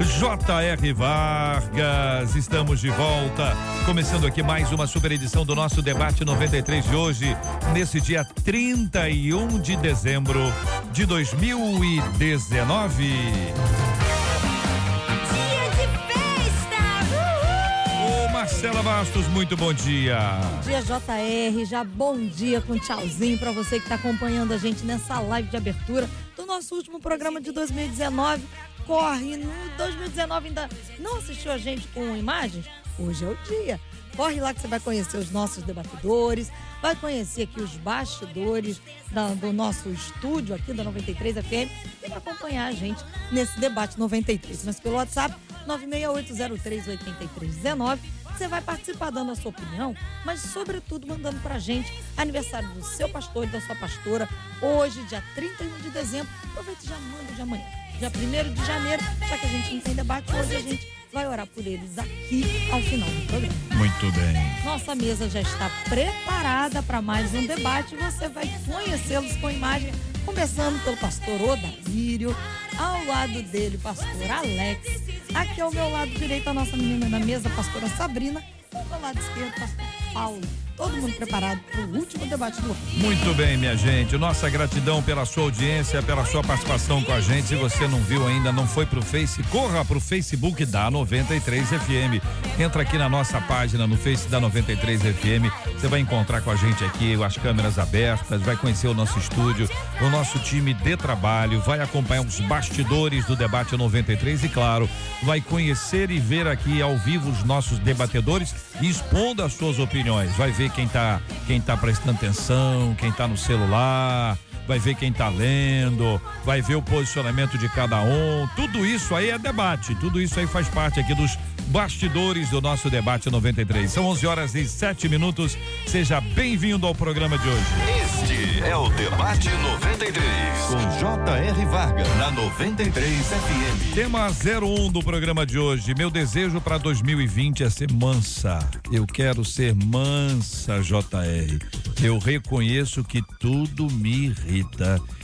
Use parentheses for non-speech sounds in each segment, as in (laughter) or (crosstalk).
J.R. Vargas. Estamos de volta. Começando aqui mais uma super edição do nosso debate 93 de hoje, nesse dia 31 de dezembro de 2019. Dia de festa! Ô Marcela Bastos, muito bom dia. Bom dia, JR. Já bom dia com tchauzinho pra você que tá acompanhando a gente nessa live de abertura do nosso último programa de 2019. Corre, no 2019 ainda não assistiu a gente com imagens? Hoje é o dia. Corre lá que você vai conhecer os nossos debatedores, vai conhecer aqui os bastidores da- do nosso estúdio aqui da 93 FM e vai acompanhar a gente nesse debate 93. Mas pelo WhatsApp, 968038319. Você vai participar dando a sua opinião, mas sobretudo mandando pra gente aniversário do seu pastor e da sua pastora, hoje, dia 31 de dezembro. Aproveita e já manda de amanhã. Dia 1 de janeiro, já que a gente não tem debate, hoje a gente vai orar por eles aqui ao final do programa. Muito bem. Nossa mesa já está preparada para mais um debate. Você vai conhecê-los com imagem, começando pelo pastor Odaírio, ao lado dele, pastor Alex. Aqui ao meu lado direito, a nossa menina da mesa, pastora Sabrina. E ao meu lado esquerdo, pastor Paulo. Todo mundo preparado para o último debate do ano. Muito bem, minha gente. Nossa gratidão pela sua audiência, pela sua participação com a gente. Se você não viu ainda, não foi pro Face, corra pro Facebook da 93 FM. Entra aqui na nossa página no Face da 93 FM. Você vai encontrar com a gente aqui as câmeras abertas, vai conhecer o nosso estúdio, o nosso time de trabalho, vai acompanhar os bastidores do debate 93 e, claro, vai conhecer e ver aqui ao vivo os nossos debatedores expondo as suas opiniões. Vai ver quem tá, quem tá prestando atenção, quem tá no celular, vai ver quem tá lendo, vai ver o posicionamento de cada um. Tudo isso aí é debate, tudo isso aí faz parte aqui dos bastidores do nosso debate 93. São 11 horas e 7 minutos. Seja bem-vindo ao programa de hoje. Este é o Debate 93. Com J.R. Vargas. Na 93 FM. Tema 01 do programa de hoje. Meu desejo para 2020 é ser mansa. Eu quero ser mansa, JR. Eu reconheço que tudo me irrita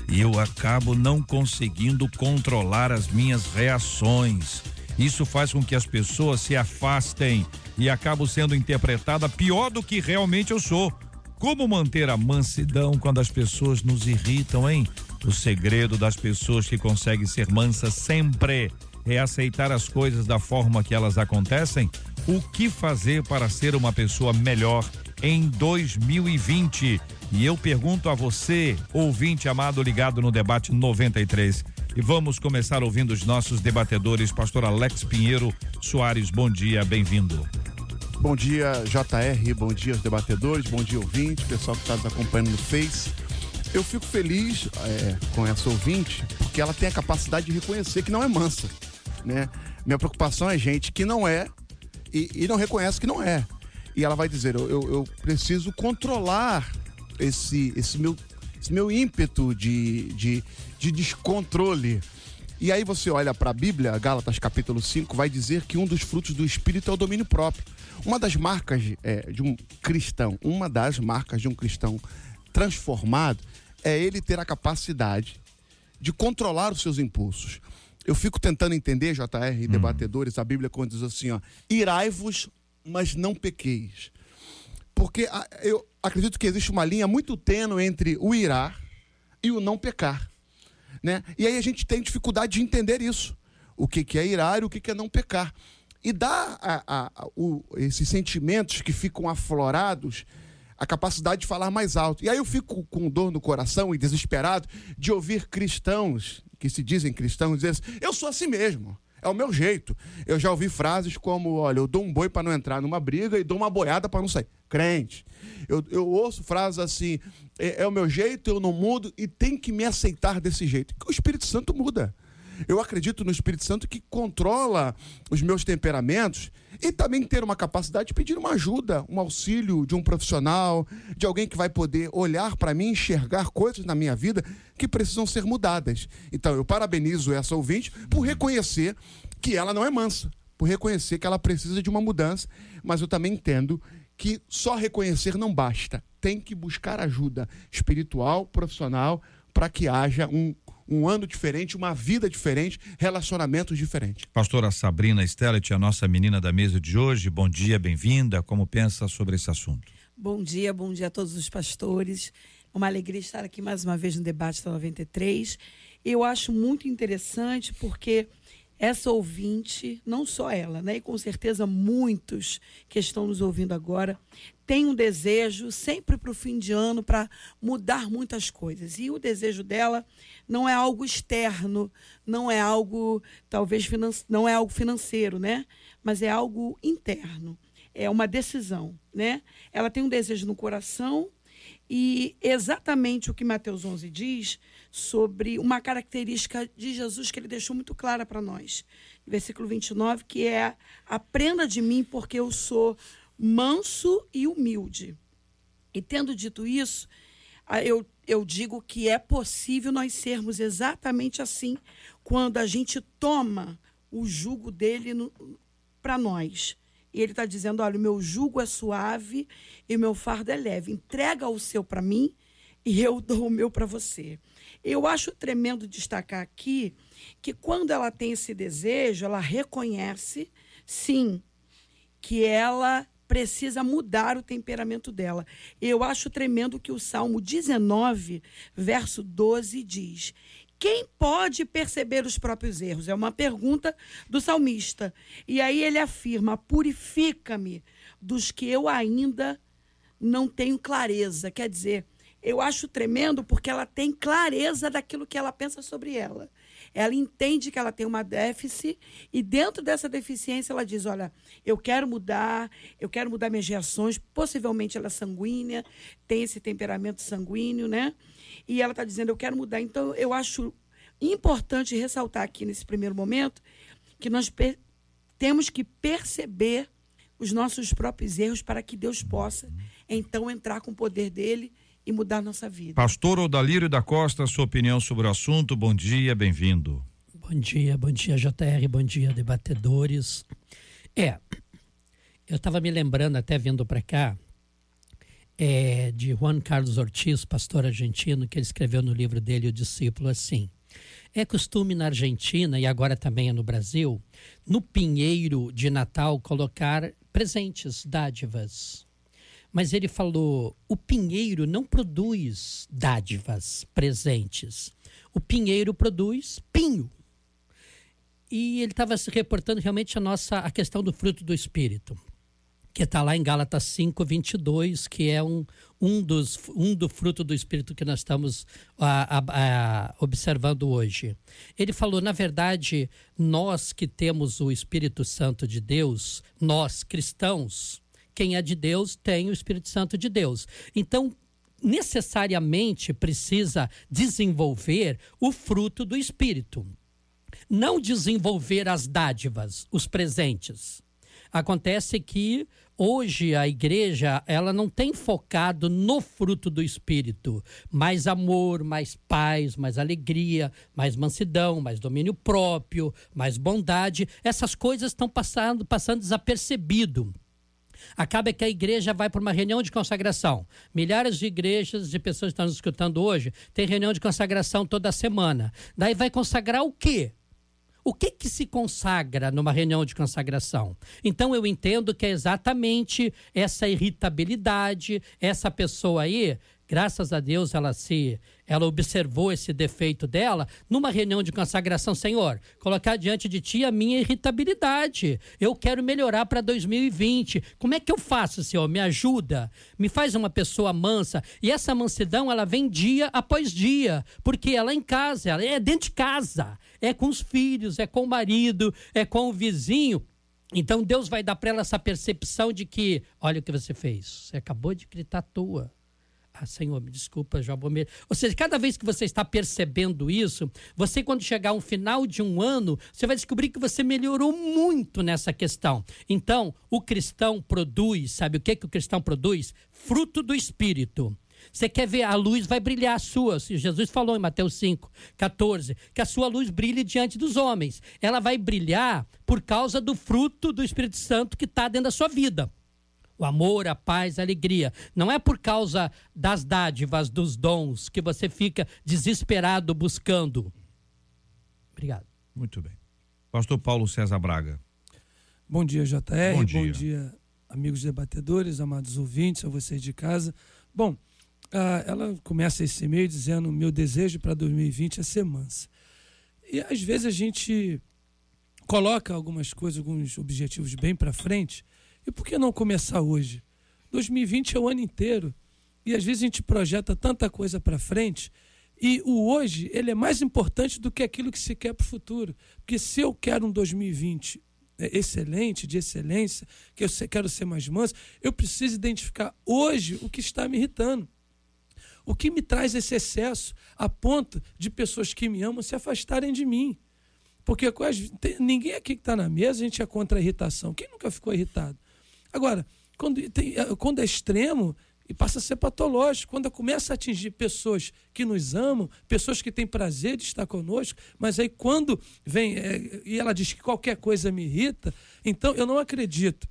e eu acabo não conseguindo controlar as minhas reações. Isso faz com que as pessoas se afastem e acabo sendo interpretada pior do que realmente eu sou. Como manter a mansidão quando as pessoas nos irritam, hein? O segredo das pessoas que conseguem ser mansas sempre é aceitar as coisas da forma que elas acontecem. O que fazer para ser uma pessoa melhor em 2020? E eu pergunto a você, ouvinte amado ligado no debate 93. E vamos começar ouvindo os nossos debatedores, pastor Alex Pinheiro Soares. Bom dia, bem-vindo. Bom dia, JR, bom dia debatedores, bom dia ouvinte, pessoal que está nos acompanhando no Face. Eu fico feliz é, com essa ouvinte, porque ela tem a capacidade de reconhecer que não é mansa, né? Minha preocupação é gente que não é e, e não reconhece que não é. E ela vai dizer, eu, eu, eu preciso controlar esse, esse, meu, esse meu ímpeto de, de, de descontrole. E aí você olha para a Bíblia, Gálatas capítulo 5, vai dizer que um dos frutos do Espírito é o domínio próprio. Uma das marcas é, de um cristão, uma das marcas de um cristão transformado é ele ter a capacidade de controlar os seus impulsos. Eu fico tentando entender, JR e debatedores, a Bíblia quando diz assim, ó, irai-vos, mas não pequeis. Porque eu acredito que existe uma linha muito tênue entre o irar e o não pecar. Né? E aí a gente tem dificuldade de entender isso. O que, que é irar e o que, que é não pecar. E dá a, a- a- o- esses sentimentos que ficam aflorados a capacidade de falar mais alto. E aí eu fico com dor no coração e desesperado de ouvir cristãos que se dizem cristãos dizer assim, eu sou assim mesmo. É o meu jeito. Eu já ouvi frases como: olha, eu dou um boi para não entrar numa briga e dou uma boiada para não sair. Crente. Eu, eu ouço frases assim: é, é o meu jeito, eu não mudo e tem que me aceitar desse jeito. O Espírito Santo muda. Eu acredito no Espírito Santo que controla os meus temperamentos e também ter uma capacidade de pedir uma ajuda, um auxílio de um profissional, de alguém que vai poder olhar para mim, enxergar coisas na minha vida que precisam ser mudadas. Então eu parabenizo essa ouvinte por reconhecer que ela não é mansa, por reconhecer que ela precisa de uma mudança, mas eu também entendo que só reconhecer não basta. Tem que buscar ajuda espiritual, profissional, para que haja um, um ano diferente, uma vida diferente, relacionamentos diferentes. Pastora Sabrina Stellet, a nossa menina da mesa de hoje, bom dia, bem-vinda. Como pensa sobre esse assunto? Bom dia, bom dia a todos os pastores. Uma alegria estar aqui mais uma vez no debate da 93. Eu acho muito interessante porque essa ouvinte, não só ela, né, e com certeza muitos que estão nos ouvindo agora, tem um desejo sempre para o fim de ano para mudar muitas coisas. E o desejo dela não é algo externo, não é algo talvez não é algo financeiro, né? Mas é algo interno. É uma decisão, né? Ela tem um desejo no coração e exatamente o que Mateus 11 diz sobre uma característica de Jesus que ele deixou muito clara para nós. Versículo 29, que é: Aprenda de mim, porque eu sou manso e humilde. E tendo dito isso, eu, eu digo que é possível nós sermos exatamente assim quando a gente toma o jugo dele para nós. E ele está dizendo: olha, o meu jugo é suave e o meu fardo é leve. Entrega o seu para mim e eu dou o meu para você. Eu acho tremendo destacar aqui que quando ela tem esse desejo, ela reconhece, sim, que ela precisa mudar o temperamento dela. Eu acho tremendo que o Salmo 19, verso 12 diz: quem pode perceber os próprios erros? É uma pergunta do salmista. E aí ele afirma: purifica-me dos que eu ainda não tenho clareza. Quer dizer, eu acho tremendo porque ela tem clareza daquilo que ela pensa sobre ela. Ela entende que ela tem uma déficit e dentro dessa deficiência ela diz: olha, eu quero mudar, eu quero mudar minhas reações. Possivelmente ela é sanguínea, tem esse temperamento sanguíneo, né? E ela está dizendo: eu quero mudar. Então eu acho importante ressaltar aqui nesse primeiro momento que nós temos que perceber os nossos próprios erros para que Deus possa então entrar com o poder dele e mudar nossa vida. Pastor Odalírio da Costa, sua opinião sobre o assunto. Bom dia, bem-vindo. Bom dia, bom dia, JR, bom dia, debatedores. É, eu estava me lembrando, até vindo para cá, é, de Juan Carlos Ortiz, pastor argentino, que ele escreveu no livro dele, O Discípulo, assim. É costume na Argentina, e agora também é no Brasil, no pinheiro de Natal colocar presentes, dádivas. Mas ele falou: o pinheiro não produz dádivas, presentes. O pinheiro produz pinho. E ele estava se reportando realmente a nossa a questão do fruto do espírito, que está lá em Gálatas 5, 22, que é um, um, dos, um do fruto do espírito que nós estamos a, a, a, observando hoje. Ele falou: na verdade, nós que temos o Espírito Santo de Deus, nós cristãos, quem é de Deus tem o Espírito Santo de Deus. Então, necessariamente precisa desenvolver o fruto do Espírito. Não desenvolver as dádivas, os presentes. Acontece que hoje a igreja ela não tem focado no fruto do espírito, mais amor, mais paz, mais alegria, mais mansidão, mais domínio próprio, mais bondade. Essas coisas estão passando passando desapercebido. Acaba que a igreja vai para uma reunião de consagração. Milhares de igrejas, de pessoas que estão nos escutando hoje, tem reunião de consagração toda semana. Daí vai consagrar o quê? O que, que se consagra numa reunião de consagração? Então eu entendo que é exatamente essa irritabilidade, essa pessoa aí Graças a Deus ela se ela observou esse defeito dela numa reunião de consagração, Senhor, colocar diante de ti a minha irritabilidade. Eu quero melhorar para 2020. Como é que eu faço, Senhor? Me ajuda. Me faz uma pessoa mansa. E essa mansidão, ela vem dia após dia, porque ela é em casa, ela é dentro de casa, é com os filhos, é com o marido, é com o vizinho. Então Deus vai dar para ela essa percepção de que, olha o que você fez. Você acabou de gritar à toa Ah, Senhor, me desculpa, me... Ou seja, cada vez que você está percebendo isso, você, quando chegar ao final de um ano, você vai descobrir que você melhorou muito nessa questão. Então, o cristão produz, sabe o que, que o cristão produz? Fruto do Espírito. Você quer ver a luz vai brilhar a sua. Jesus falou em Mateus 5, 14, que a sua luz brilhe diante dos homens. Ela vai brilhar por causa do fruto do Espírito Santo que está dentro da sua vida. O amor, a paz, a alegria. Não é por causa das dádivas, dos dons, que você fica desesperado buscando. Obrigado. Muito bem. Pastor Paulo César Braga. Bom dia, JR. Bom dia. Bom dia, amigos debatedores, amados ouvintes, a vocês de casa. Bom, ah, ela começa esse e-mail dizendo: meu desejo para 2020 é ser mansa. E às vezes a gente coloca algumas coisas, alguns objetivos bem para frente. E por que não começar hoje? 2020 é o ano inteiro. E às vezes a gente projeta tanta coisa para frente. E o hoje, ele é mais importante do que aquilo que se quer para o futuro. Porque se eu quero um 2020 é, excelente, de excelência, que eu quero ser mais manso, eu preciso identificar hoje o que está me irritando. O que me traz esse excesso a ponto de pessoas que me amam se afastarem de mim. Porque ninguém aqui que está na mesa, a gente é contra a irritação. Quem nunca ficou irritado? Agora, quando, tem, é, quando é extremo, e passa a ser patológico. Quando começa a atingir pessoas que nos amam, pessoas que têm prazer de estar conosco, mas aí quando vem é, e ela diz que qualquer coisa me irrita, então eu não acredito.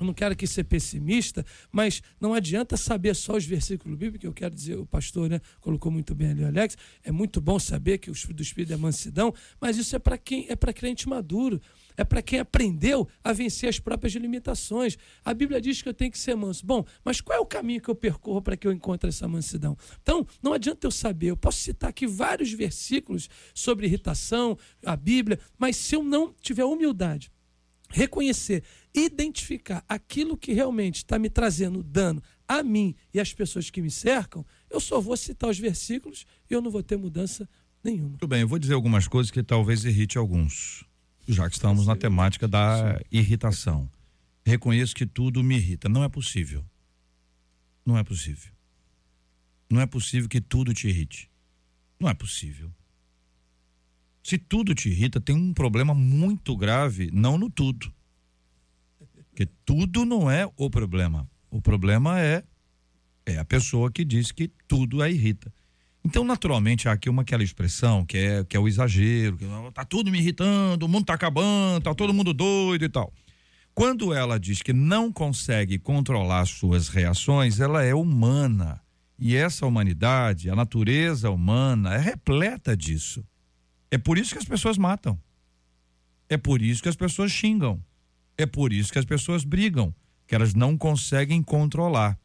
Eu não quero aqui ser pessimista, mas não adianta saber só os versículos bíblicos, eu quero dizer, o pastor né, colocou muito bem ali, Alex, é muito bom saber que o Espírito do Espírito é mansidão, mas isso é para quem é para crente maduro, é para quem aprendeu a vencer as próprias limitações. A Bíblia diz que eu tenho que ser manso. Bom, mas qual é o caminho que eu percorro para que eu encontre essa mansidão? Então, não adianta eu saber, eu posso citar aqui vários versículos sobre irritação, a Bíblia, mas se eu não tiver humildade, reconhecer, identificar aquilo que realmente está me trazendo dano a mim e às pessoas que me cercam, eu só vou citar os versículos e eu não vou ter mudança nenhuma. Muito bem, eu vou dizer algumas coisas que talvez irrite alguns, já que estamos na temática da irritação. Reconheço que tudo me irrita. Não é possível. Não é possível. Não é possível que tudo te irrite. Não é possível. Se tudo te irrita, tem um problema muito grave, não no tudo. Porque tudo não é o problema. O problema é é a pessoa que diz que tudo a irrita. Então, naturalmente, há aqui uma aquela expressão que é, que é o exagero, que tá tudo me irritando, o mundo tá acabando, tá todo mundo doido e tal. Quando ela diz que não consegue controlar suas reações, ela é humana. E essa humanidade, a natureza humana, é repleta disso. É por isso que as pessoas matam. É por isso que as pessoas xingam. É por isso que as pessoas brigam, que elas não conseguem controlar.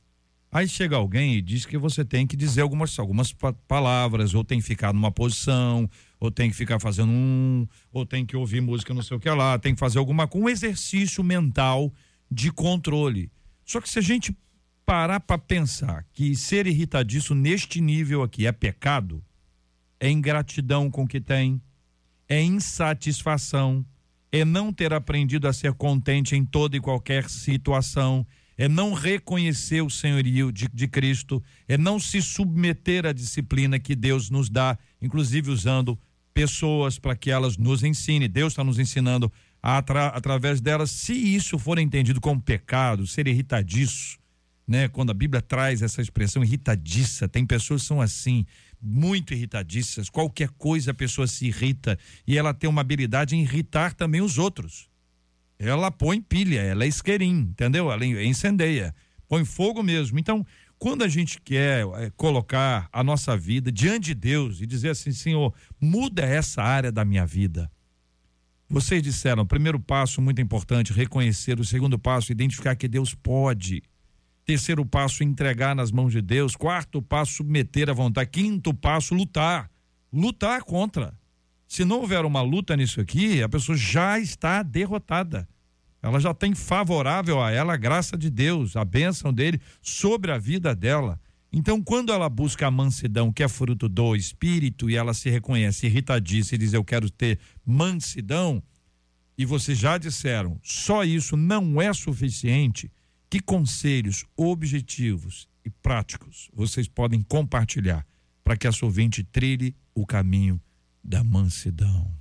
Aí chega alguém e diz que você tem que dizer algumas, algumas palavras, ou tem que ficar numa posição, ou tem que ficar fazendo um, ou tem que ouvir música não sei o que lá, tem que fazer alguma um exercício mental de controle. Só que se a gente parar para pensar que ser irritadiço neste nível aqui é pecado, é ingratidão com o que tem, é insatisfação, é não ter aprendido a ser contente em toda e qualquer situação, é não reconhecer o senhorio de, de Cristo, é não se submeter à disciplina que Deus nos dá, inclusive usando pessoas para que elas nos ensinem. Deus está nos ensinando atra, através delas. Se isso for entendido como pecado, ser irritadiço, né? Quando a Bíblia traz essa expressão irritadiça, tem pessoas que são assim muito irritadiças. Qualquer coisa a pessoa se irrita e ela tem uma habilidade em irritar também os outros. Ela põe pilha, ela é isqueirinho, entendeu? Ela incendeia, põe fogo mesmo. Então, quando a gente quer é, colocar a nossa vida diante de Deus e dizer assim, Senhor, muda essa área da minha vida. Vocês disseram, primeiro passo muito importante, reconhecer. O segundo passo, identificar que Deus pode. Terceiro passo, entregar nas mãos de Deus. Quarto passo, submeter à vontade. Quinto passo, lutar. Lutar contra. Se não houver uma luta nisso aqui, a pessoa já está derrotada. Ela já tem favorável a ela a graça de Deus, a bênção dele sobre a vida dela. Então, quando ela busca a mansidão, que é fruto do espírito, e ela se reconhece irritadiça e diz: Eu quero ter mansidão, e vocês já disseram, só isso não é suficiente Que conselhos objetivos e práticos vocês podem compartilhar para que a sua ouvinte trilhe o caminho da mansidão?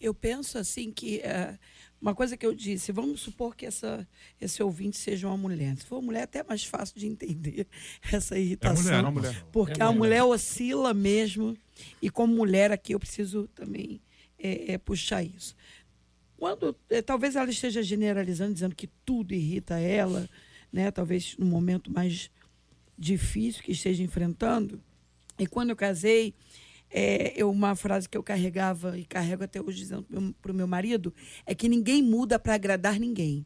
Eu penso assim que é, uma coisa que eu disse, vamos supor que essa, esse ouvinte seja uma mulher. Se for uma mulher, é até mais fácil de entender (laughs) essa irritação. mulher, é mulher. Porque É a mulher. mulher oscila mesmo. E como mulher aqui, eu preciso também é, é, puxar isso. Quando é, talvez ela esteja generalizando, dizendo que tudo irrita ela, né? Talvez no momento mais difícil que esteja enfrentando. E quando eu casei, é, eu, uma frase que eu carregava e carrego até hoje dizendo para o meu marido é que ninguém muda para agradar ninguém.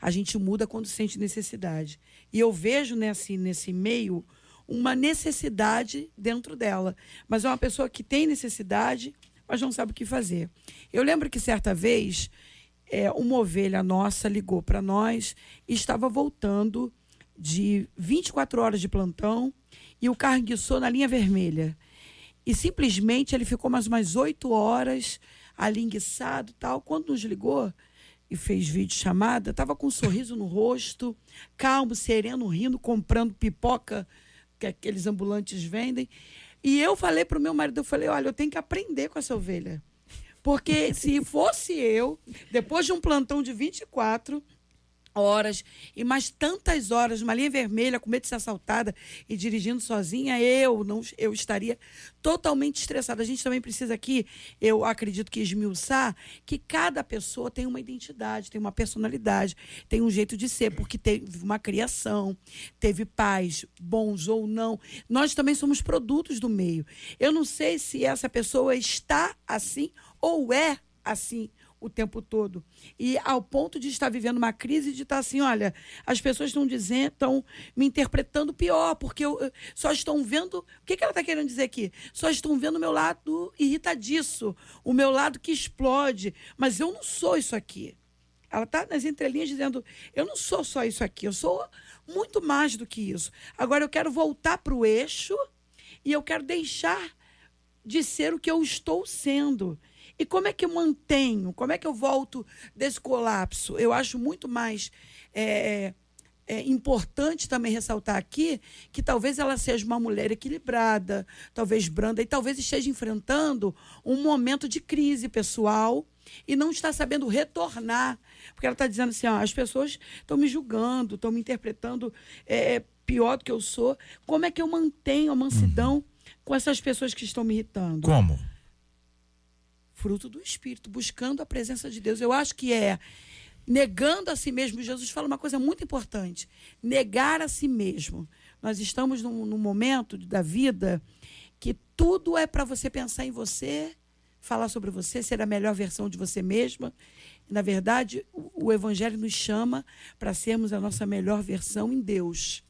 A gente muda quando sente necessidade. E eu vejo nesse, nesse meio uma necessidade dentro dela. Mas é uma pessoa que tem necessidade, mas não sabe o que fazer. Eu lembro que certa vez é, uma ovelha nossa ligou para nós e estava voltando de 24 horas de plantão e o carro enguiçou na linha vermelha. E simplesmente ele ficou mais umas oito horas ali enguiçado tal. Quando nos ligou e fez vídeo chamada, estava com um sorriso no rosto, calmo, sereno, rindo, comprando pipoca que aqueles ambulantes vendem. E eu falei para o meu marido, eu falei, olha, eu tenho que aprender com essa ovelha. Porque se fosse eu, depois de um plantão de 24 horas e mais tantas horas numa linha vermelha com medo de ser assaltada e dirigindo sozinha, eu não eu estaria totalmente estressada. A gente também precisa aqui, eu acredito que esmiuçar que cada pessoa tem uma identidade, tem uma personalidade, tem um jeito de ser, porque teve uma criação, teve pais bons ou não. Nós também somos produtos do meio. Eu não sei se essa pessoa está assim ou é assim o tempo todo. E ao ponto de estar vivendo uma crise de estar assim, olha, as pessoas estão dizendo, estão me interpretando pior, porque eu, só estão vendo. O que, que ela está querendo dizer aqui? Só estão vendo o meu lado irritadiço, o meu lado que explode. Mas eu não sou isso aqui. Ela está nas entrelinhas dizendo: eu não sou só isso aqui, eu sou muito mais do que isso. Agora eu quero voltar para o eixo e eu quero deixar de ser o que eu estou sendo. E como é que eu mantenho? Como é que eu volto desse colapso? Eu acho muito mais é, é importante também ressaltar aqui que talvez ela seja uma mulher equilibrada, talvez branda, e talvez esteja enfrentando um momento de crise pessoal e não está sabendo retornar. Porque ela está dizendo assim: ó, as pessoas estão me julgando, estão me interpretando é, pior do que eu sou. Como é que eu mantenho a mansidão com essas pessoas que estão me irritando? Como? Fruto do Espírito, buscando a presença de Deus. Eu acho que é negando a si mesmo. Jesus fala uma coisa muito importante: negar a si mesmo. Nós estamos num, num momento da vida que tudo é para você pensar em você, falar sobre você, ser a melhor versão de você mesma. Na verdade, o, o Evangelho nos chama para sermos a nossa melhor versão em Deus.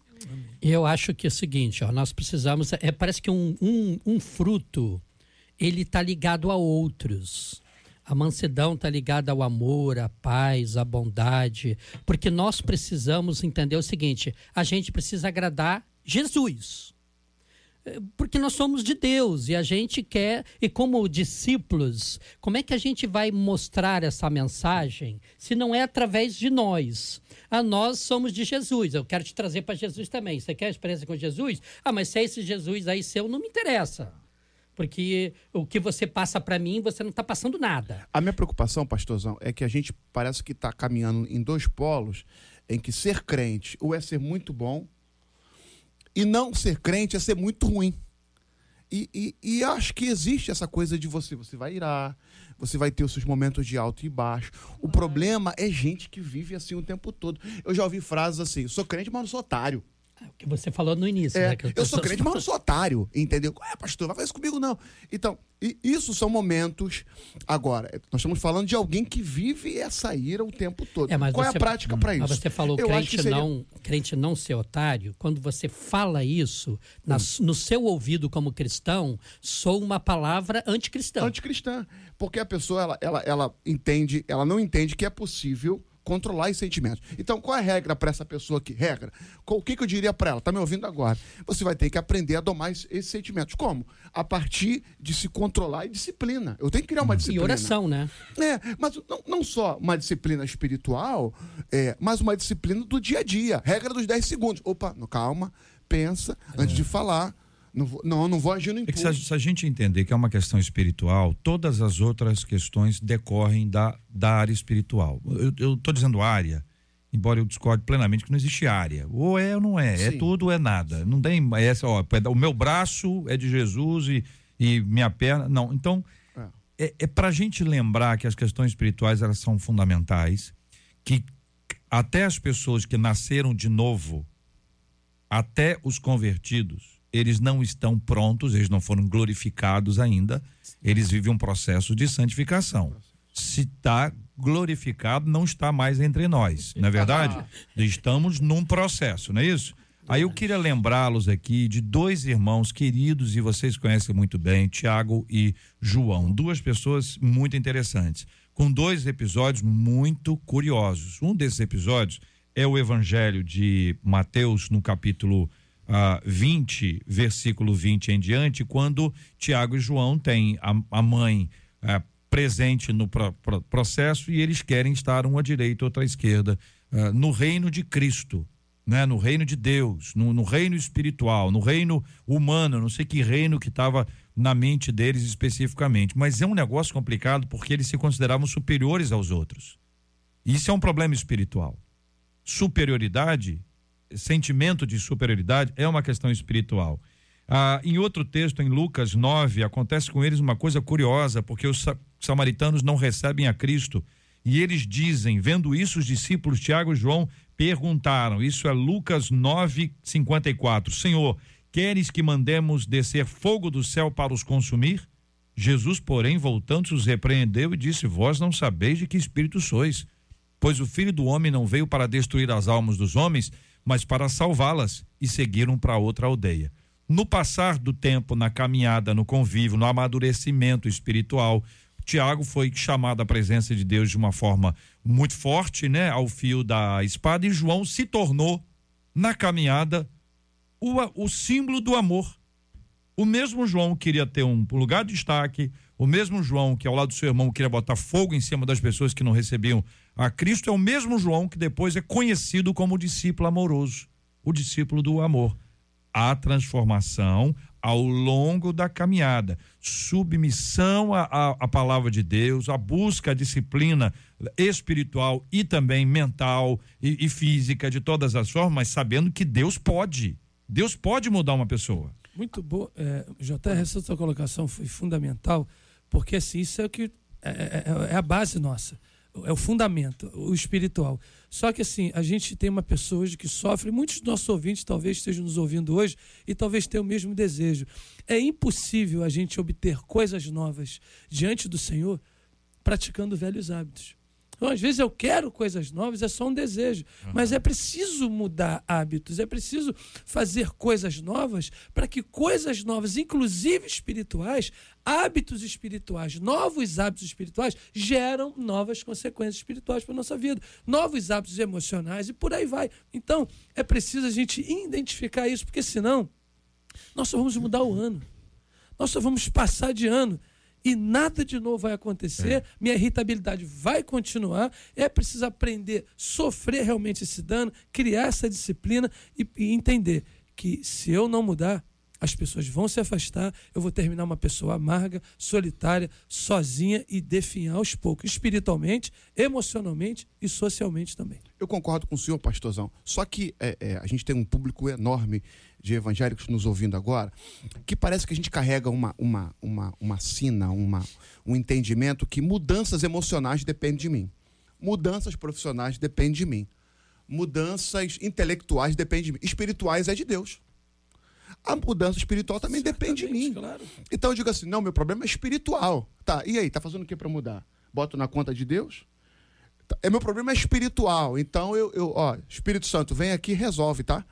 Eu acho que é o seguinte, ó, nós precisamos. É, parece que um, um, um fruto ele está ligado a outros. A mansidão está ligada ao amor, à paz, à bondade, porque nós precisamos entender o seguinte: a gente precisa agradar Jesus. Porque nós somos de Deus e a gente quer, e como discípulos, como é que a gente vai mostrar essa mensagem se não é através de nós? Ah, nós somos de Jesus, eu quero te trazer para Jesus também. Você quer a experiência com Jesus? Ah, mas se é esse Jesus aí seu, não me interessa. Porque o que você passa para mim, você não está passando nada. A minha preocupação, pastorzão, é que a gente parece que está caminhando em dois polos em que ser crente ou é ser muito bom e não ser crente é ser muito ruim. E, e, e acho que existe essa coisa de você, você vai irar, você vai ter os seus momentos de alto e baixo. O problema é gente que vive assim o tempo todo. Eu já ouvi frases assim, sou crente, mas não sou otário. É o que você falou no início. É, né? Eu sou crente, mas não sou otário, entendeu? É, pastor, vai fazer isso comigo, não. Então, isso são momentos. Agora, nós estamos falando de alguém que vive essa ira o tempo todo. É, Qual é você- a prática para isso? Mas você falou Eu crente, seria- não, crente não ser otário. Quando você fala isso, na- Hum. no seu ouvido como cristão, sou uma palavra anticristã. anticristã. Porque a pessoa, ela, ela, ela entende, ela não entende que é possível controlar os sentimentos. Então, qual é a regra para essa pessoa aqui? Regra. O que, que eu diria para ela? Tá me ouvindo agora? Você vai ter que aprender a domar esses sentimentos. Como? A partir de se controlar e disciplina. Eu tenho que criar uma disciplina. E oração, né? É, mas não, não só uma disciplina espiritual, é, mas uma disciplina do dia a dia. Regra dos 10 segundos. Opa, calma, pensa antes de falar. Não, vou, não, não vou agir no É impulso. que se a, gente entender que é uma questão espiritual, todas as outras questões decorrem da, da área espiritual. Eu estou dizendo área, embora eu discorde plenamente que não existe área. Ou é ou não é. É Sim. tudo ou é nada. Não tem essa, ó, o meu braço é de Jesus e, e minha perna. Não. Então, é, é para a gente lembrar que as questões espirituais elas são fundamentais, que até as pessoas que nasceram de novo, até os convertidos, eles não estão prontos, eles não foram glorificados ainda, eles vivem um processo de santificação. Se está glorificado, não está mais entre nós, não é verdade? (laughs) Estamos num processo, não é isso? Aí eu queria lembrá-los aqui de dois irmãos queridos e vocês conhecem muito bem, Tiago e João, duas pessoas muito interessantes, com dois episódios muito curiosos. Um desses episódios é o Evangelho de Mateus, no capítulo ah, 20, versículo 20 em diante, quando Tiago e João têm a, a mãe ah, presente no pro- pro- processo e eles querem estar um à direita, outro à esquerda, ah, no reino de Cristo. Né, no reino de Deus, no, no reino espiritual, no reino humano, não sei que reino que estava na mente deles especificamente. Mas é um negócio complicado porque eles se consideravam superiores aos outros. Isso é um problema espiritual. Superioridade, sentimento de superioridade, é uma questão espiritual. Ah, em outro texto, em Lucas 9, acontece com eles uma coisa curiosa, porque os sa- samaritanos não recebem a Cristo. E eles dizem, vendo isso, os discípulos Tiago e João perguntaram, isso é Lucas 9, 54, Senhor, queres que mandemos descer fogo do céu para os consumir? Jesus, porém, voltando-se, os repreendeu e disse, vós não sabeis de que espírito sois, pois o Filho do Homem não veio para destruir as almas dos homens, mas para salvá-las, e seguiram para outra aldeia. No passar do tempo, na caminhada, no convívio, no amadurecimento espiritual, Tiago foi chamado à presença de Deus de uma forma muito forte, né, ao fio da espada, e João se tornou, na caminhada, o, o símbolo do amor. O mesmo João queria ter um lugar de destaque, o mesmo João que ao lado do seu irmão queria botar fogo em cima das pessoas que não recebiam a Cristo, é o mesmo João que depois é conhecido como discípulo amoroso, o discípulo do amor. A transformação ao longo da caminhada, submissão à, palavra de Deus, a busca, a disciplina espiritual e também mental e, e física de todas as formas, mas sabendo que Deus pode. Deus pode mudar uma pessoa. Muito boa. É, JR, essa sua colocação foi fundamental, porque assim, isso é o que é, é- é a base nossa. É o fundamento, o espiritual. Só que assim, a gente tem uma pessoa hoje que sofre, muitos dos nossos ouvintes talvez estejam nos ouvindo hoje e talvez tenham o mesmo desejo. É impossível a gente obter coisas novas diante do Senhor praticando velhos hábitos. Então, às vezes eu quero coisas novas, é só um desejo. Mas é preciso mudar hábitos, é preciso fazer coisas novas para que coisas novas, inclusive espirituais, hábitos espirituais, novos hábitos espirituais, geram novas consequências espirituais para a nossa vida, novos hábitos emocionais e por aí vai. Então, é preciso a gente identificar isso, porque senão nós só vamos mudar o ano. Nós só vamos passar de ano e nada de novo vai acontecer, minha irritabilidade vai continuar. É preciso aprender, sofrer realmente esse dano, criar essa disciplina e, e entender que se eu não mudar, as pessoas vão se afastar, eu vou terminar uma pessoa amarga, solitária, sozinha e definhar aos poucos, espiritualmente, emocionalmente e socialmente também. Eu concordo com o senhor, pastorzão. Só que é, é, a gente tem um público enorme de evangélicos nos ouvindo agora, que parece que a gente carrega uma, uma, uma, uma sina, uma, um entendimento que mudanças emocionais dependem de mim. Mudanças profissionais dependem de mim. Mudanças intelectuais dependem de mim. Espirituais é de Deus. A mudança espiritual também depende de mim. Claro. Então eu digo assim: não, meu problema é espiritual. Tá, e aí? Tá fazendo o que para mudar? Boto na conta de Deus? É meu problema é espiritual. Então eu, eu, ó, Espírito Santo, vem aqui e resolve, tá?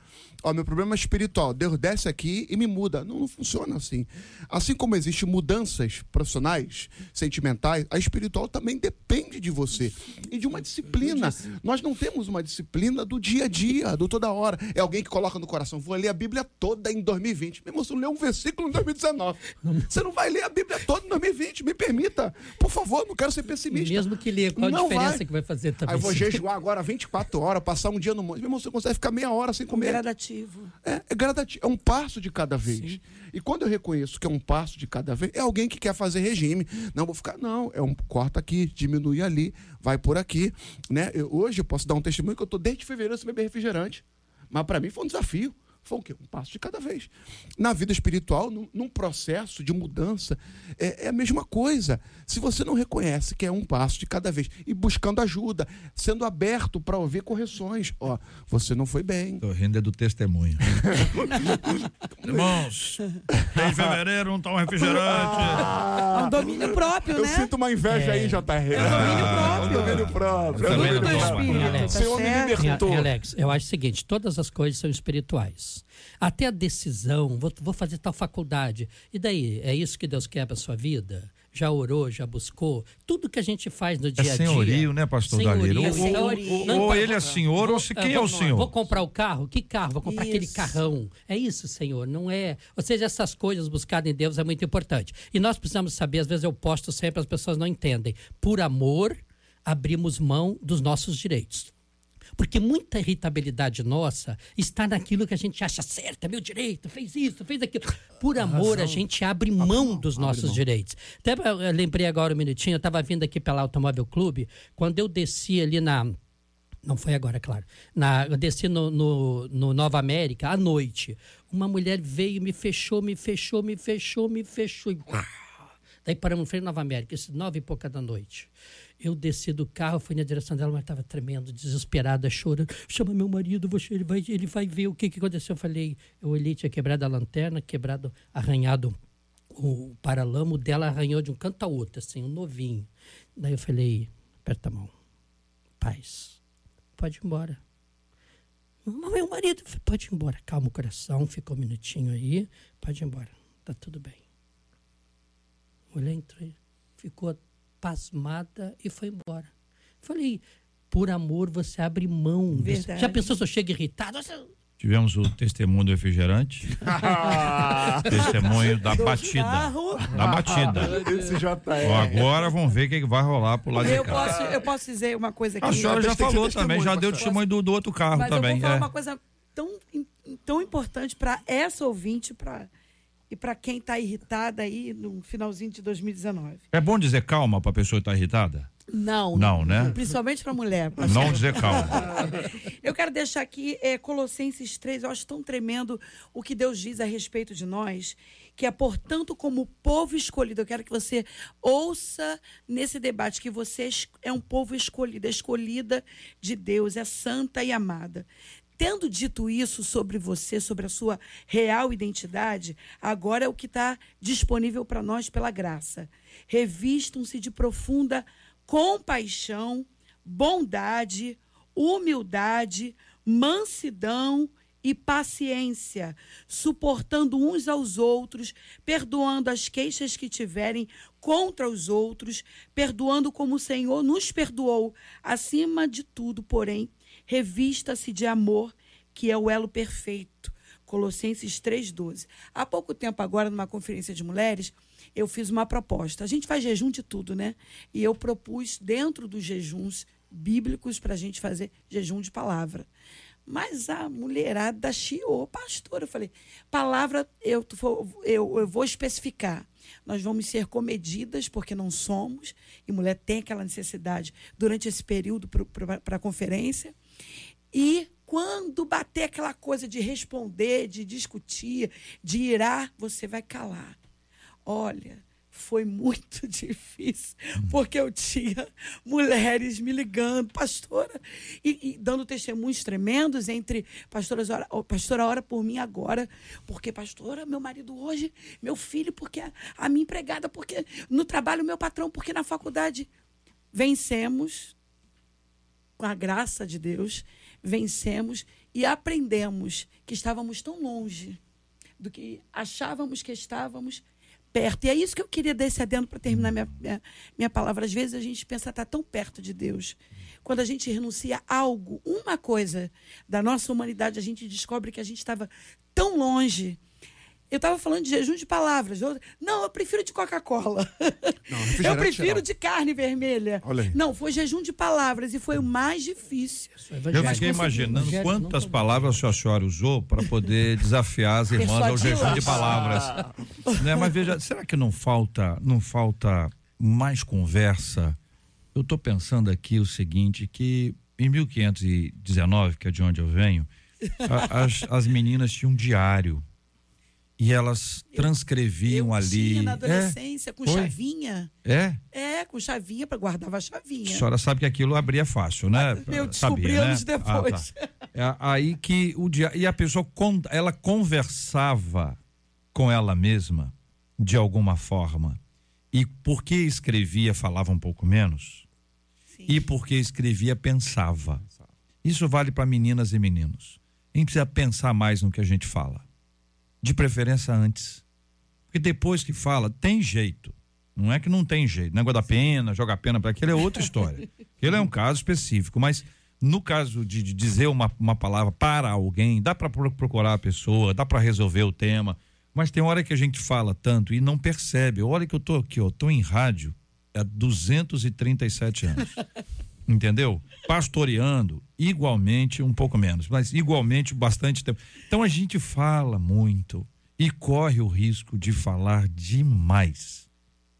Ó, meu problema é espiritual. Deus desce aqui e me muda. Não, não funciona assim. Assim como existem mudanças profissionais, sentimentais, a espiritual também depende de você e de uma disciplina. Nós não temos uma disciplina do dia a dia, do toda hora. É alguém que coloca no coração, vou ler a Bíblia toda em 2020. Meu irmão, você não lê um versículo em 2019. Você não vai ler a Bíblia toda em 2020. Me permita. Por favor, não quero ser pessimista. Mesmo que lê, qual a Não diferença vai. que vai fazer também? Aí eu vou jejuar agora 24 horas, passar um dia no monte. Meu irmão, você consegue ficar meia hora sem comer. Gradativo. É, é gradativo, é um passo de cada vez. E quando eu reconheço que é um passo de cada vez, é alguém que quer fazer regime. Não vou ficar, não, é um corta aqui, diminui ali, vai por aqui, né? Eu- hoje eu posso dar um testemunho que eu tô desde fevereiro sem beber refrigerante. Mas para mim foi um desafio. Foi o quê? Um passo de cada vez. Na vida espiritual, num, num processo de mudança, é, é a mesma coisa. Se você não reconhece que é um passo de cada vez e buscando ajuda, sendo aberto para ouvir correções, ó, você não foi bem. Tô rindo é do testemunho. (laughs) Irmãos, em fevereiro não toma refrigerante. É um domínio próprio, Eu né? sinto uma inveja aí, JR. É um domínio próprio. É um domínio próprio. É um Também domínio próprio. espírito, O O tá Senhor me libertou. Alex, eu acho o seguinte: todas as coisas são espirituais. Até a decisão, vou, vou fazer tal faculdade. E daí? É isso que Deus quer para sua vida? Já orou, já buscou? Tudo que a gente faz no É dia a dia. senhorio, né, pastor Senhorio? Ou, ou- senhorio. ou- ou pa- ele é senhor, ou se Vou- quem é o vou- senhor? Vou comprar o carro? Que carro? Vou comprar aquele Isso. carrão. É isso, Senhor. Não é. Ou seja, essas coisas buscadas em Deus é muito importante. E nós precisamos saber, às vezes eu posto sempre, as pessoas não entendem. Por amor, abrimos mão dos nossos direitos. Porque muita irritabilidade nossa está naquilo que a gente acha certo, é meu direito, fez isso, fez aquilo. Por amor, a gente abre mão dos nossos direitos. Até lembrei agora um minutinho, eu estava vindo aqui pela Automóvel Clube, quando eu desci ali na. Não foi agora, claro. Na, eu desci no, no, no Nova América à noite. Uma mulher veio, me fechou, me fechou, me fechou, me fechou. E... Daí paramos no freio Nova América, isso nove e pouca da noite. Eu desci do carro, fui na direção dela, mas estava tremendo, desesperada, chorando. Chama meu marido, você, ele, vai, ele vai ver o que, que aconteceu. Eu falei, eu olhei, tinha quebrado a lanterna, quebrado, arranhado o paralamo dela, arranhou de um canto a outro, assim, um novinho. Daí eu falei, aperta a mão, paz, pode ir embora. Meu marido, pode ir embora, calma o coração, ficou um minutinho aí, pode ir embora, tá tudo bem. Mulher entrou, ficou pasmada e foi embora. Falei, por amor você abre mão. Verdade. Já pensou se eu chego irritado? Você- Tivemos o testemunho do refrigerante. (laughs) (laughs) testemunho da batida. Da batida. (laughs) Esse JR. Ó, agora vamos ver o que vai rolar pro lado de Eu cá. posso, eu posso dizer uma coisa aqui. A senhora já falou também, já deu testemunho do, do outro carro Mas também. eu vou falar é. uma coisa tão, tão importante para essa ouvinte pra, e para quem está irritada aí no finalzinho de 2019. É bom dizer calma pra pessoa que tá irritada? Não. Não, né? Principalmente para mulher. (laughs) Não dizer calma. (laughs) Eu quero deixar aqui é, Colossenses 3, eu acho tão tremendo o que Deus diz a respeito de nós, que é, portanto, como povo escolhido, eu quero que você ouça nesse debate que você é um povo escolhido, é escolhida de Deus, é santa e amada. Tendo dito isso sobre você, sobre a sua real identidade, agora é o que está disponível para nós pela graça. Revistam-se de profunda compaixão, bondade, humildade, mansidão e paciência, suportando uns aos outros, perdoando as queixas que tiverem contra os outros, perdoando como o Senhor nos perdoou. Acima de tudo, porém, revista-se de amor, que é o elo perfeito. Colossenses 3,12. Há pouco tempo, agora, numa conferência de mulheres, eu fiz uma proposta. A gente faz jejum de tudo, né? E eu propus, dentro dos jejuns bíblicos, para a gente fazer jejum de palavra. Mas a mulherada chiou, pastor. Eu falei, palavra, eu, eu, eu vou especificar. Nós vamos ser comedidas, porque não somos, e mulher tem aquela necessidade durante esse período para a conferência. E quando bater aquela coisa de responder, de discutir, de irar, você vai calar. Olha, foi muito (laughs) difícil, porque eu tinha mulheres me ligando, pastora, e, e dando testemunhos tremendos entre pastoras, ora, oh, pastora, ora por mim agora, porque pastora, meu marido hoje, meu filho, porque a, a minha empregada, porque no trabalho meu patrão, porque na faculdade vencemos com a graça de Deus, vencemos e aprendemos que estávamos tão longe do que achávamos que estávamos perto. E é isso que eu queria dar esse adendo para terminar minha, minha, minha, palavra. Às vezes a gente pensa estar tá tão perto de Deus. Quando a gente renuncia a algo, uma coisa da nossa humanidade, a gente descobre que a gente estava tão longe eu estava falando de jejum de palavras. Eu, não, eu prefiro de Coca-Cola. (laughs) Eu prefiro geral. de carne vermelha. Não, foi jejum de palavras e foi o mais difícil. Eu fiquei imaginando quantas palavras a senhora usou para poder (laughs) desafiar as irmãs ao jejum de palavras. né? Mas veja, será que não falta, não falta mais conversa? Eu estou pensando aqui o seguinte, que em 1519, que é de onde eu venho, a, as, as meninas tinham um diário e elas transcreviam eu, eu ali. Tinha na adolescência, é? com Foi? chavinha. É? É, com chavinha, para guardava a chavinha. A senhora sabe que aquilo abria fácil, né? Eu descobri Sabia, anos né? depois. Ah, tá. é, aí que o dia. E a pessoa, ela conversava com ela mesma, de alguma forma. E porque escrevia, falava um pouco menos. Sim. E porque escrevia, pensava. Isso vale para meninas e meninos. A gente precisa pensar mais no que a gente fala de preferência antes. Porque depois que fala, tem jeito. Não é que não tem jeito. Negócio da pena, joga pena para aquilo é outra história. (laughs) Ele é um caso específico, mas no caso de, de dizer uma, uma palavra para alguém, dá para procurar a pessoa, dá para resolver o tema, mas tem hora que a gente fala tanto e não percebe. Olha que eu tô aqui, ó, tô em rádio há 237 anos. (laughs) Entendeu? Pastoreando, igualmente, um pouco menos, mas igualmente bastante tempo. Então a gente fala muito e corre o risco de falar demais.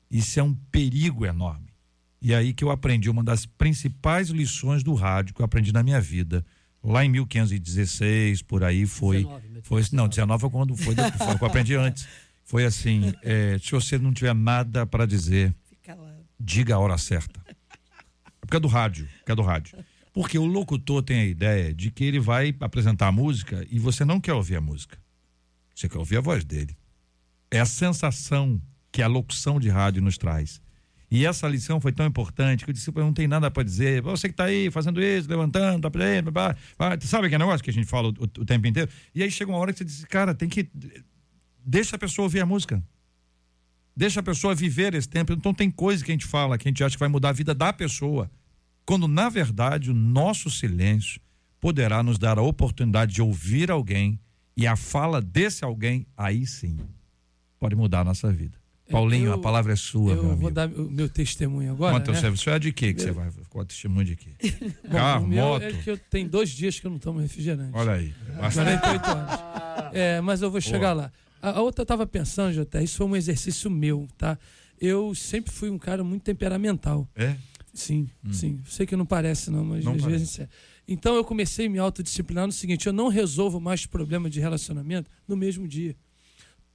Isso é um perigo enorme. E aí que eu aprendi uma das principais lições do rádio que eu aprendi na minha vida. Lá em 1516, por aí foi. 19, foi não, 19 foi quando foi, foi que eu aprendi antes. Foi assim: é, se você não tiver nada para dizer, diga a hora certa. Porque é do rádio, porque é do rádio. Porque o locutor tem a ideia de que ele vai apresentar a música e você não quer ouvir a música. Você quer ouvir a voz dele. É a sensação que a locução de rádio nos traz. E essa lição foi tão importante que o discípulo não tem nada para dizer. Você que está aí fazendo isso, levantando, tá sabe aquele negócio que a gente fala o, o, tempo inteiro? E aí chega uma hora que você diz, cara, tem que. Deixa a pessoa ouvir a música. Deixa a pessoa viver esse tempo. Então tem coisa que a gente fala que a gente acha que vai mudar a vida da pessoa quando na verdade o nosso silêncio poderá nos dar a oportunidade de ouvir alguém e a fala desse alguém, aí sim, pode mudar a nossa vida. Paulinho, eu, a palavra é sua, eu meu amigo. vou dar o meu testemunho agora. Conta né? serviço. É de quê que você vai? Qual testemunho de quê? (laughs) Carro, moto? É que eu tenho dois dias que eu não tomo refrigerante. Olha aí. 48 anos. (laughs) É, mas eu vou chegar lá. A, a outra estava pensando, Jota, isso foi um exercício meu, tá? Eu sempre fui um cara muito temperamental. É? Sim, hum. sim. Sei que não parece, não, mas não às parece. vezes é. Então eu comecei a me autodisciplinar no seguinte: eu não resolvo mais problema de relacionamento no mesmo dia.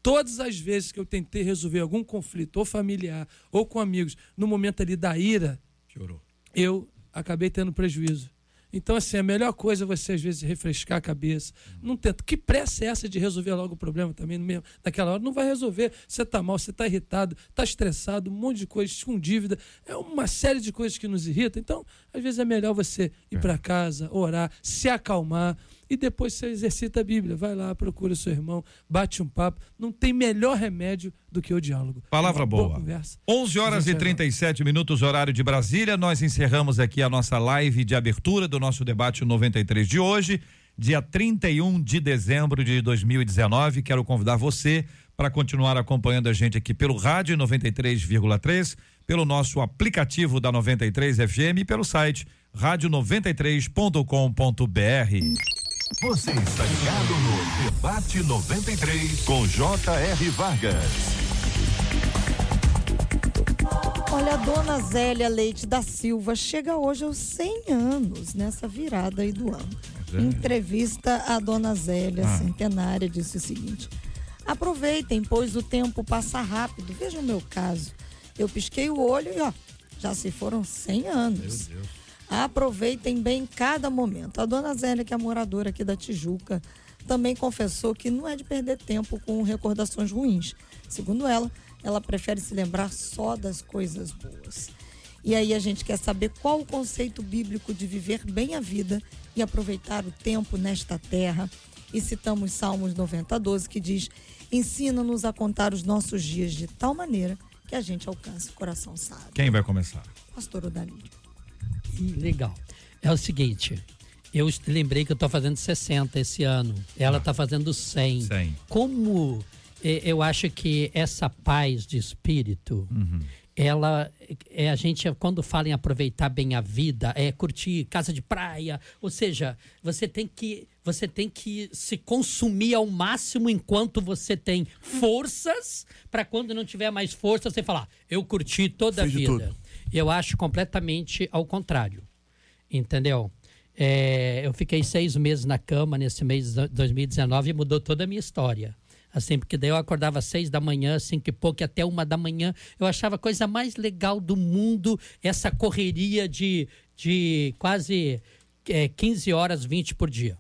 Todas as vezes que eu tentei resolver algum conflito, ou familiar, ou com amigos, no momento ali da ira, Chorou. eu acabei tendo prejuízo. Então, assim, a melhor coisa é você, às vezes, refrescar a cabeça. Não tenta. Que pressa é essa de resolver logo o problema também? Mesmo, naquela hora não vai resolver. Você está mal, você está irritado, está estressado, um monte de coisas, com dívida. É uma série de coisas que nos irritam. Então, às vezes é melhor você ir é. para casa, orar, se acalmar e depois você exercita a Bíblia. Vai lá, procura seu irmão, bate um papo. Não tem melhor remédio do que o diálogo. Palavra boa. boa conversa. 11 horas e 37 minutos, horário de Brasília. Nós encerramos aqui a nossa live de abertura do nosso debate 93 de hoje, dia 31 de dezembro de 2019. Quero convidar você para continuar acompanhando a gente aqui pelo rádio 93,3, pelo nosso aplicativo da 93 FM e pelo site rádio93.com.br. Você está ligado no Debate 93 com J.R. Vargas. Olha, a dona Zélia Leite da Silva chega hoje aos 100 anos, nessa virada aí do ano. É. Entrevista a dona Zélia, ah. centenária, disse o seguinte: Aproveitem, pois o tempo passa rápido. Veja o meu caso. Eu pisquei o olho e ó, já se foram 100 anos. Meu Deus. Aproveitem bem cada momento. A dona Zélia, que é moradora aqui da Tijuca, também confessou que não é de perder tempo com recordações ruins. Segundo ela, ela prefere se lembrar só das coisas boas. E aí a gente quer saber qual o conceito bíblico de viver bem a vida e aproveitar o tempo nesta terra. E citamos Salmos 90, 12, que diz: Ensina-nos a contar os nossos dias de tal maneira que a gente alcance o coração sábio. Quem vai começar? Pastor Odalírio. Legal. É o seguinte, eu lembrei que eu estou fazendo 60 esse ano. Ela está fazendo 100. 100. Como eh, eu acho que essa paz de espírito, ela é a gente quando fala em aproveitar bem a vida, é curtir casa de praia, ou seja, você tem que você tem que se consumir ao máximo enquanto você tem forças para quando não tiver mais força você falar, eu curti toda Fiz a vida. tudo. Eu acho completamente ao contrário. Entendeu? É, eu fiquei seis meses na cama nesse mês de 2019 e mudou toda a minha história. Assim, porque daí eu acordava às seis da manhã, cinco e pouco, e até uma da manhã. Eu achava a coisa mais legal do mundo essa correria de, de quase é, 15 horas, 20 por dia.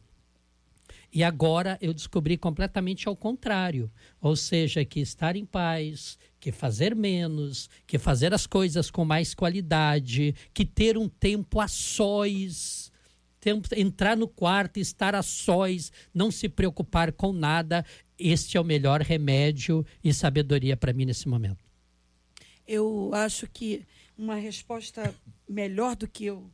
E agora eu descobri completamente ao contrário. Ou seja, que estar em paz, que fazer menos, que fazer as coisas com mais qualidade, que ter um tempo a sós, tempo, entrar no quarto, estar a sós, não se preocupar com nada. Este é o melhor remédio e sabedoria para mim nesse momento. Eu acho que uma resposta melhor do que eu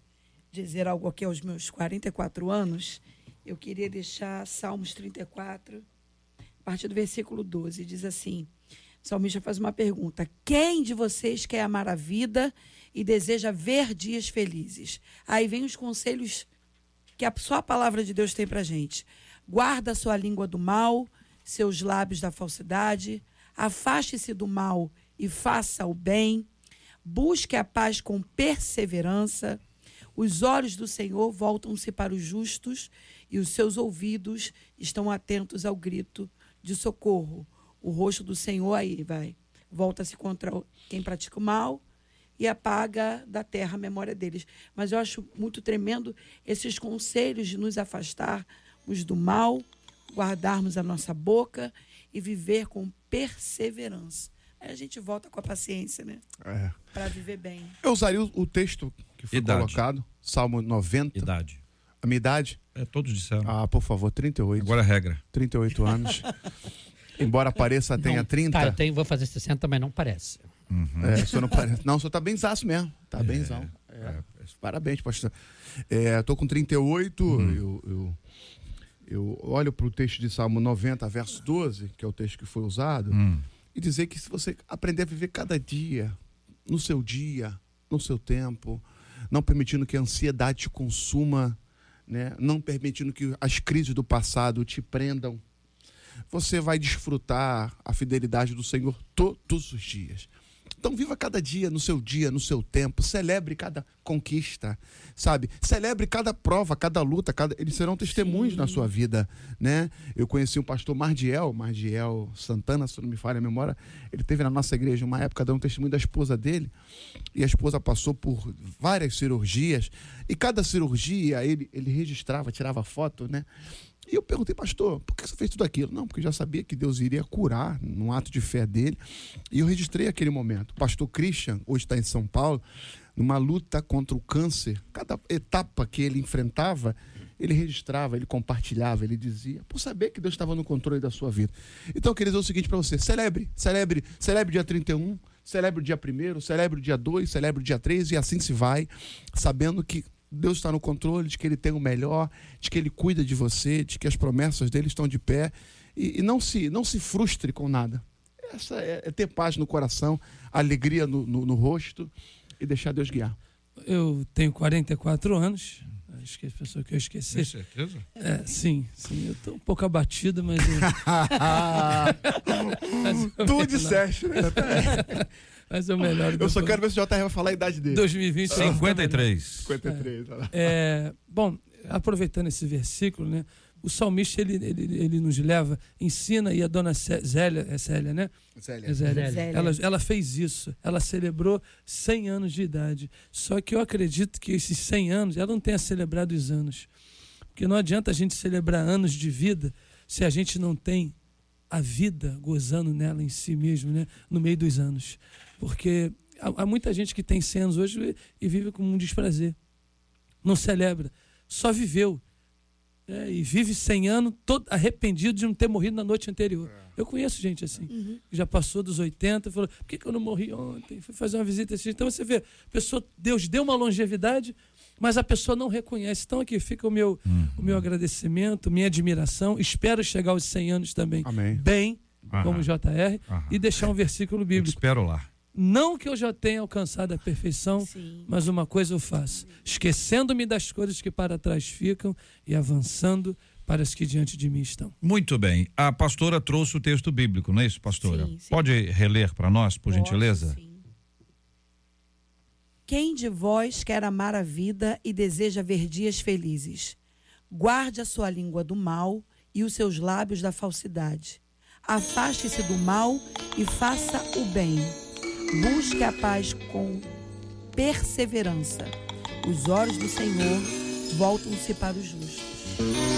dizer algo aqui aos meus 44 anos, eu queria deixar Salmos 34, a partir do versículo 12, diz assim: o salmista faz uma pergunta: Quem de vocês quer amar a vida e deseja ver dias felizes? Aí vem os conselhos que a, só a palavra de Deus tem para gente. Guarda a sua língua do mal, seus lábios da falsidade, afaste-se do mal e faça o bem, busque a paz com perseverança. Os olhos do Senhor voltam-se para os justos e os seus ouvidos estão atentos ao grito de socorro. O rosto do Senhor aí vai, volta-se contra quem pratica o mal e apaga da terra a memória deles. Mas eu acho muito tremendo esses conselhos de nos afastarmos do mal, guardarmos a nossa boca e viver com perseverança. Aí a gente volta com a paciência, né? É. Para viver bem. Eu usaria o, o texto que foi Idade. colocado, Salmo 90. Idade. A minha idade? É, todos disseram. Ah, por favor, 38. Agora é regra. 38 anos. (laughs) Embora pareça tenha Não, 30. Tá, eu tenho, vou fazer 60, mas não parece. É, o senhor não parece. Não, o senhor tá benzaço mesmo. Tá benzão. É. Parabéns, pastor. É, tô com 38. Eu, eu, eu olho para o texto de Salmo 90, verso 12, que é o texto que foi usado, e dizer que se você aprender a viver cada dia, no seu dia, no seu tempo, não permitindo que a ansiedade te consuma, né? não permitindo que as crises do passado te prendam, você vai desfrutar a fidelidade do Senhor todos os dias. Então viva cada dia no seu dia, no seu tempo, celebre cada conquista, sabe? Celebre cada prova, cada luta, cada eles serão testemunhos na sua vida, né? Eu conheci um pastor Mardiel, Mardiel Santana, se não me falha a memória, ele teve na nossa igreja uma época dando testemunho da esposa dele, e a esposa passou por várias cirurgias, e cada cirurgia ele, ele registrava, tirava foto, né? E eu perguntei, pastor, por que você fez tudo aquilo? Não, porque já sabia que Deus iria curar num ato de fé dele. E eu registrei aquele momento. O pastor Christian, hoje está em São Paulo, numa luta contra o câncer. Cada etapa que ele enfrentava, ele registrava, ele compartilhava, ele dizia, por saber que Deus estava no controle da sua vida. Então, eu queria dizer o seguinte para você: celebre, celebre, celebre dia 31, celebre o dia 1, celebre o dia 2, celebre o dia 3 e assim se vai, sabendo que Deus está no controle, de que Ele tem o melhor, de que Ele cuida de você, de que as promessas dele estão de pé. E, e não, se, não se frustre com nada. Essa é, é ter paz no coração, alegria no, no, no rosto e deixar Deus guiar. Eu tenho 44 anos. Acho que a pessoa que eu esqueci. certeza? É, sim, sim. Eu estou um pouco abatido, mas. Eu, (laughs) (laughs) mas eu tu disseste, né? (laughs) Mas é o melhor. Eu só quero ver se o JR vai falar a idade dele. 2020. eu vou ficar melhor. 53. 53. olha lá. É, bom, aproveitando esse versículo, né? O salmista ele, ele, ele nos leva, ensina e a dona Zélia, é Célia, né? Zélia. É Zélia. Zélia. Ela, ela fez isso. Ela celebrou 100 anos de idade. Só que eu acredito que esses 100 anos, ela não tenha celebrado os anos. Porque não adianta a gente celebrar anos de vida se a gente não tem a vida gozando nela em si mesmo, né? No meio dos anos. Porque há, há muita gente que tem 100 anos hoje e vive com um desprazer. Não celebra. Só viveu. É, e vive 100 anos todo arrependido de não ter morrido na noite anterior. Eu conheço gente assim, que já passou dos 80 e falou: por que, que eu não morri ontem? Fui fazer uma visita assim. Então você vê, pessoa, Deus deu uma longevidade, mas a pessoa não reconhece. Então aqui fica o meu, o meu agradecimento, minha admiração. Espero chegar aos 100 anos também Amém. bem, Aham. como JR, Aham. e deixar um versículo Eu te bíblico. espero lá. Não que eu já tenha alcançado a perfeição, Sim. mas uma coisa eu faço: esquecendo-me das coisas que para trás ficam e avançando para as que diante de mim estão. Muito bem. A pastora trouxe o texto bíblico, não é isso, pastora? Sim, sim. Pode reler para nós, por Posso, gentileza? sim. Quem de vós quer amar a vida e deseja ver dias felizes? Guarde a sua língua do mal e os seus lábios da falsidade. Afaste-se do mal e faça o bem. Busque a paz com perseverança. Os olhos do Senhor voltam-se para os justos.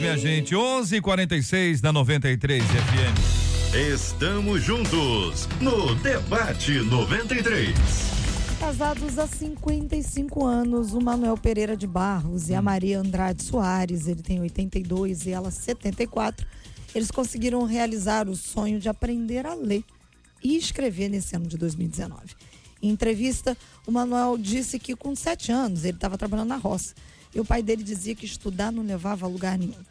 Minha gente. 11 e 46 da 93 FM. Estamos juntos no Debate 93. Casados há 55 anos, o Manuel Pereira de Barros e a Maria Andrade Soares, ele tem 82 e ela 74, eles conseguiram realizar o sonho de aprender a ler e escrever nesse ano de 2019. Em entrevista, o Manuel disse que com sete anos ele estava trabalhando na roça e o pai dele dizia que estudar não levava a lugar nenhum.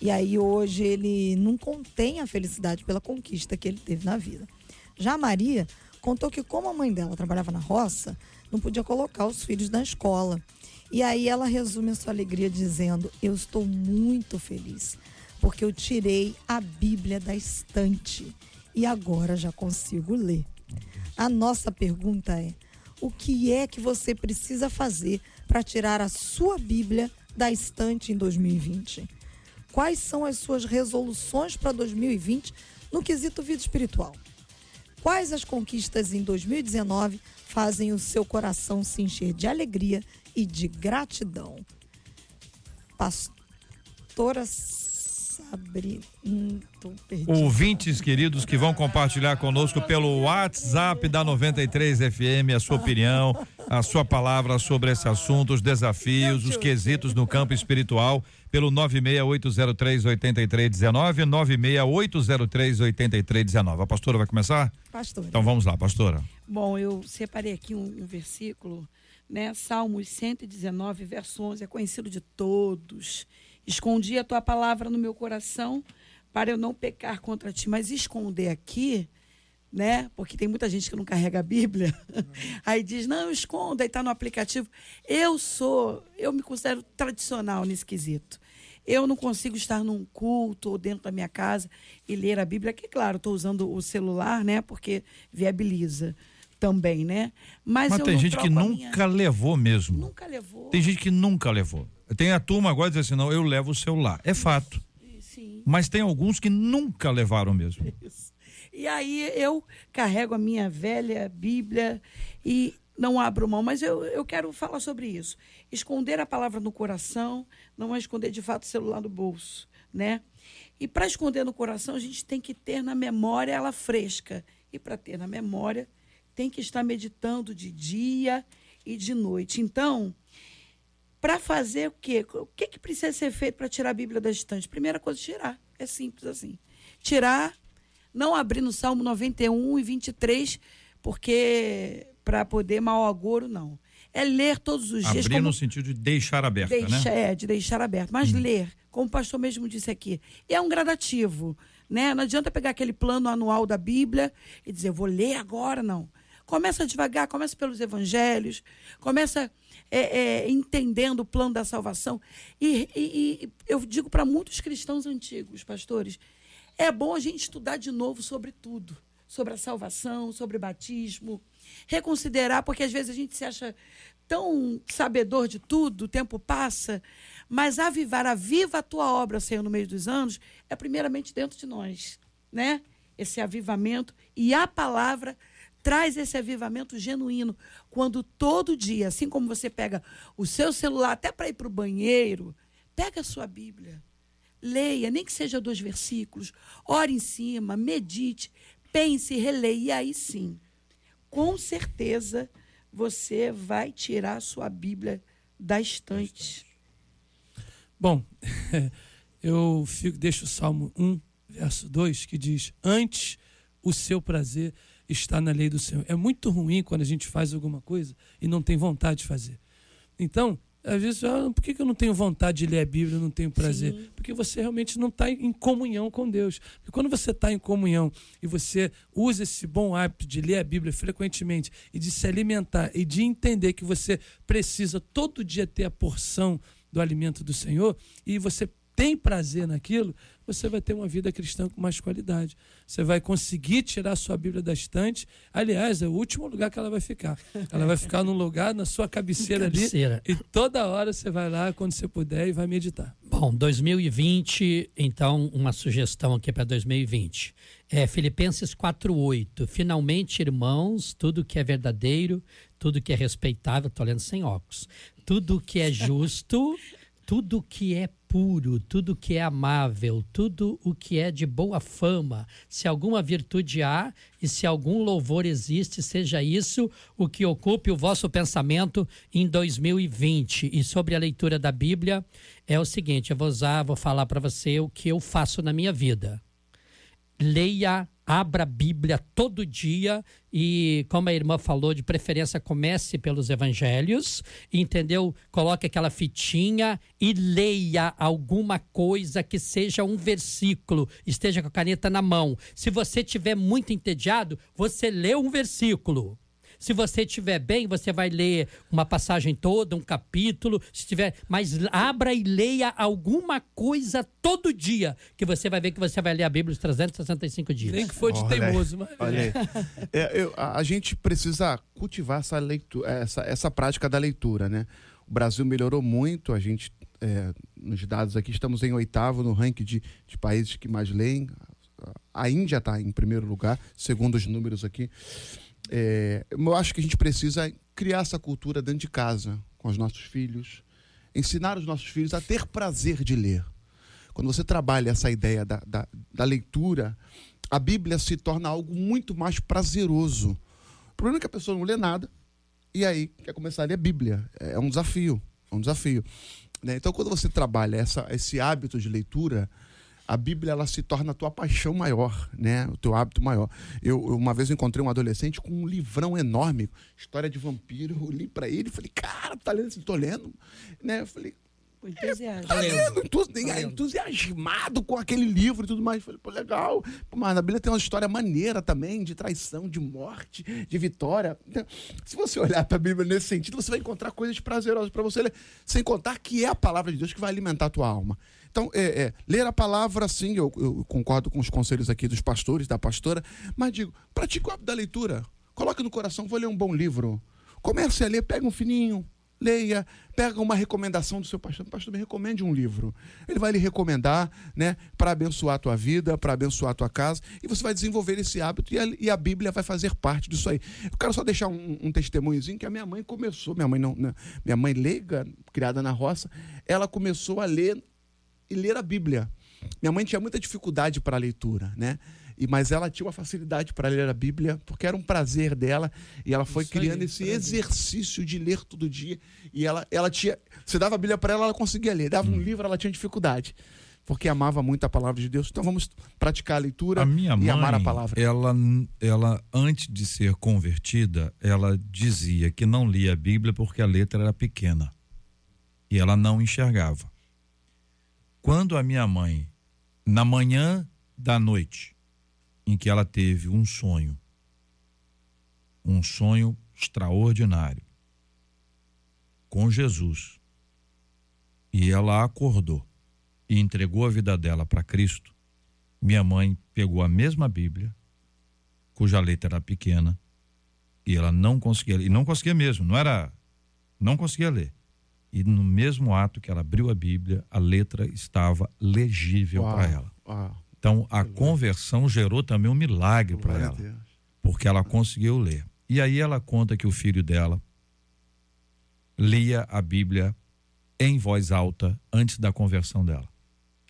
E aí hoje ele não contém a felicidade pela conquista que ele teve na vida. Já a Maria contou que como a mãe dela trabalhava na roça, não podia colocar os filhos na escola. E aí ela resume a sua alegria dizendo: "Eu estou muito feliz, porque eu tirei a Bíblia da estante e agora já consigo ler". A nossa pergunta é: o que é que você precisa fazer para tirar a sua Bíblia da estante em 2020? Quais são as suas resoluções para 2020 no quesito vida espiritual? Quais as conquistas em 2019 fazem o seu coração se encher de alegria e de gratidão? Pastora Hum, perdida. Ouvintes queridos que vão compartilhar conosco pelo WhatsApp da 93 FM a sua opinião, a sua palavra sobre esse assunto, os desafios, os quesitos no campo espiritual, pelo 968038319, 968038319. A pastora vai começar? Pastora. Então vamos lá, pastora. Bom, eu separei aqui um, um versículo, né? Salmos 119, verso 11, é conhecido de todos. Escondi a tua palavra no meu coração para eu não pecar contra ti. Mas esconder aqui, né? Porque tem muita gente que não carrega a Bíblia. (laughs) Aí diz, não, esconda, aí está no aplicativo. Eu sou, eu me considero tradicional nesse quesito. Eu não consigo estar num culto ou dentro da minha casa e ler a Bíblia, que claro, estou usando o celular, né? Porque viabiliza também, né? Mas, Mas tem gente que minha- nunca levou mesmo. Nunca levou. Tem gente que nunca levou. Tem a turma agora diz assim, não, eu levo o celular. É fato. Sim. Mas tem alguns que nunca levaram mesmo. Isso. E aí eu carrego a minha velha Bíblia e não abro mão, mas eu, eu quero falar sobre isso. Esconder a palavra no coração não é esconder de fato o celular no bolso, né? E para esconder no coração, a gente tem que ter na memória ela fresca. E para ter na memória, tem que estar meditando de dia e de noite. Então, para fazer o quê? O que, que precisa ser feito para tirar a Bíblia da estante? Primeira coisa, tirar. É simples assim. Tirar, não abrir no Salmo 91 e 23, porque para poder mau agouro, não. É ler todos os dias. Abrir no sentido de deixar aberta, Deixa, né? É, de deixar aberto. Mas ler, como o pastor mesmo disse aqui, é um gradativo. Né? Não adianta pegar aquele plano anual da Bíblia e dizer, vou ler agora, não. Começa devagar, começa pelos evangelhos, começa é, é, entendendo o plano da salvação. E, e- e eu digo para muitos cristãos antigos, pastores, é bom a gente estudar de novo sobre tudo. Sobre a salvação, sobre batismo. Reconsiderar, porque às vezes a gente se acha tão sabedor de tudo, o tempo passa. Mas avivar, aviva a tua obra, Senhor, no meio dos anos, é primeiramente dentro de nós. Né? Esse avivamento. E a palavra traz esse avivamento genuíno. Quando todo dia, assim como você pega o seu celular até para ir para o banheiro, pega a sua Bíblia. Leia, nem que seja dois versículos, ore em cima, medite, pense, releia, e aí sim, com certeza você vai tirar a sua Bíblia da estante. Bom, (laughs) eu fico, deixo o Salmo 1, verso 2, que diz: Antes o seu prazer está na lei do Senhor. É muito ruim quando a gente faz alguma coisa e não tem vontade de fazer. Então, às vezes, ah, por que eu não tenho vontade de ler a Bíblia, eu não tenho prazer? Sim. Porque você realmente não está em comunhão com Deus. Porque quando você está em comunhão e você usa esse bom hábito de ler a Bíblia frequentemente e de se alimentar e de entender que você precisa todo dia ter a porção do alimento do Senhor e você tem prazer naquilo, você vai ter uma vida cristã com mais qualidade. Você vai conseguir tirar a sua Bíblia da estante. Aliás, é o último lugar que ela vai ficar. Ela vai ficar num lugar na sua cabeceira, Cabeceira. ali. E toda hora você vai lá, quando você puder, e vai meditar. Bom, 2020, então, uma sugestão aqui para 2020. É Filipenses 4:8. Finalmente, irmãos, tudo que é verdadeiro, tudo que é respeitável, tô lendo sem óculos. Tudo que é justo, (laughs) tudo que é puro, tudo que é amável, tudo o que é de boa fama, se alguma virtude há e se algum louvor existe, seja isso o que ocupe o vosso pensamento em 2020. E sobre a leitura da Bíblia, é o seguinte: eu vou usar, vou falar para você o que eu faço na minha vida leia, abra a Bíblia todo dia e, como a irmã falou, de preferência comece pelos evangelhos, entendeu? Coloque aquela fitinha e leia alguma coisa que seja um versículo, esteja com a caneta na mão. Se você estiver muito entediado, você lê um versículo. Se você estiver bem, você vai ler uma passagem toda, um capítulo, se tiver, mas abra e leia alguma coisa todo dia, que você vai ver que você vai ler a Bíblia os 365 dias. Nem que for de Olha teimoso, mas. Olha aí. É, eu- a, a gente precisa cultivar essa, leitura, essa, essa prática da leitura, né? O Brasil melhorou muito, a gente, é, nos dados aqui, estamos em oitavo no ranking de, de países que mais leem. A Índia está em primeiro lugar, segundo os números aqui. É, eu acho que a gente precisa criar essa cultura dentro de casa, com os nossos filhos, ensinar os nossos filhos a ter prazer de ler. Quando você trabalha essa ideia da, da, da leitura, a Bíblia se torna algo muito mais prazeroso. O problema é que a pessoa não lê nada e aí quer começar a ler a Bíblia. É um desafio, é um desafio. né? Então, quando você trabalha essa, esse hábito de leitura, a Bíblia ela se torna a tua paixão maior, né? O teu hábito maior. Eu uma vez eu encontrei um adolescente com um livrão enorme, história de vampiro. Eu li para ele e falei, cara, tá lendo? Tô lendo, né? Eu falei, O entusiasmo. tá lendo, entu- entusiasmado com aquele livro e tudo mais. Falei, pô, legal. Mas na Bíblia tem uma história maneira também, de traição, de morte, de vitória. Então, se você olhar para a Bíblia nesse sentido, você vai encontrar coisas prazerosas para você ler, sem contar que é a palavra de Deus que vai alimentar a tua alma. Então, é, é, ler a palavra, sim, eu, eu concordo com os conselhos aqui dos pastores, da pastora, mas digo, pratique o hábito da leitura. Coloque no coração, vou ler um bom livro. Comece a ler, pega um fininho, leia, pega uma recomendação do seu pastor. Pastor, me recomende um livro. Ele vai lhe recomendar, né, para abençoar a tua vida, para abençoar a tua casa, e você vai desenvolver esse hábito e a, e a Bíblia vai fazer parte disso aí. Eu quero só deixar um, um testemunhozinho que a minha mãe começou, minha mãe não, né, minha mãe leiga, criada na roça, ela começou a ler e ler a Bíblia. Minha mãe tinha muita dificuldade para a leitura, né? E, mas ela tinha uma facilidade para ler a Bíblia, porque era um prazer dela, e ela foi Isso aí, criando esse prazer. exercício de ler todo dia. E ela, ela tinha. Você dava a Bíblia para ela, ela conseguia ler. Dava Hum. um livro, ela tinha dificuldade. Porque amava muito a palavra de Deus. Então vamos praticar a leitura A minha mãe, e amar a palavra. ela, ela antes de ser convertida, ela dizia que não lia a Bíblia porque a letra era pequena e ela não enxergava. Quando a minha mãe, na manhã da noite, em que ela teve um sonho, um sonho extraordinário com Jesus, e ela acordou e entregou a vida dela para Cristo, minha mãe pegou a mesma Bíblia, cuja letra era pequena, e ela não conseguia e não conseguia mesmo, não era, não conseguia ler. E no mesmo ato que ela abriu a Bíblia, a letra estava legível para ela. uau, Então a conversão gerou também um milagre para ela porque ela conseguiu ler. E aí ela conta que o filho dela lia a Bíblia em voz alta antes da conversão dela.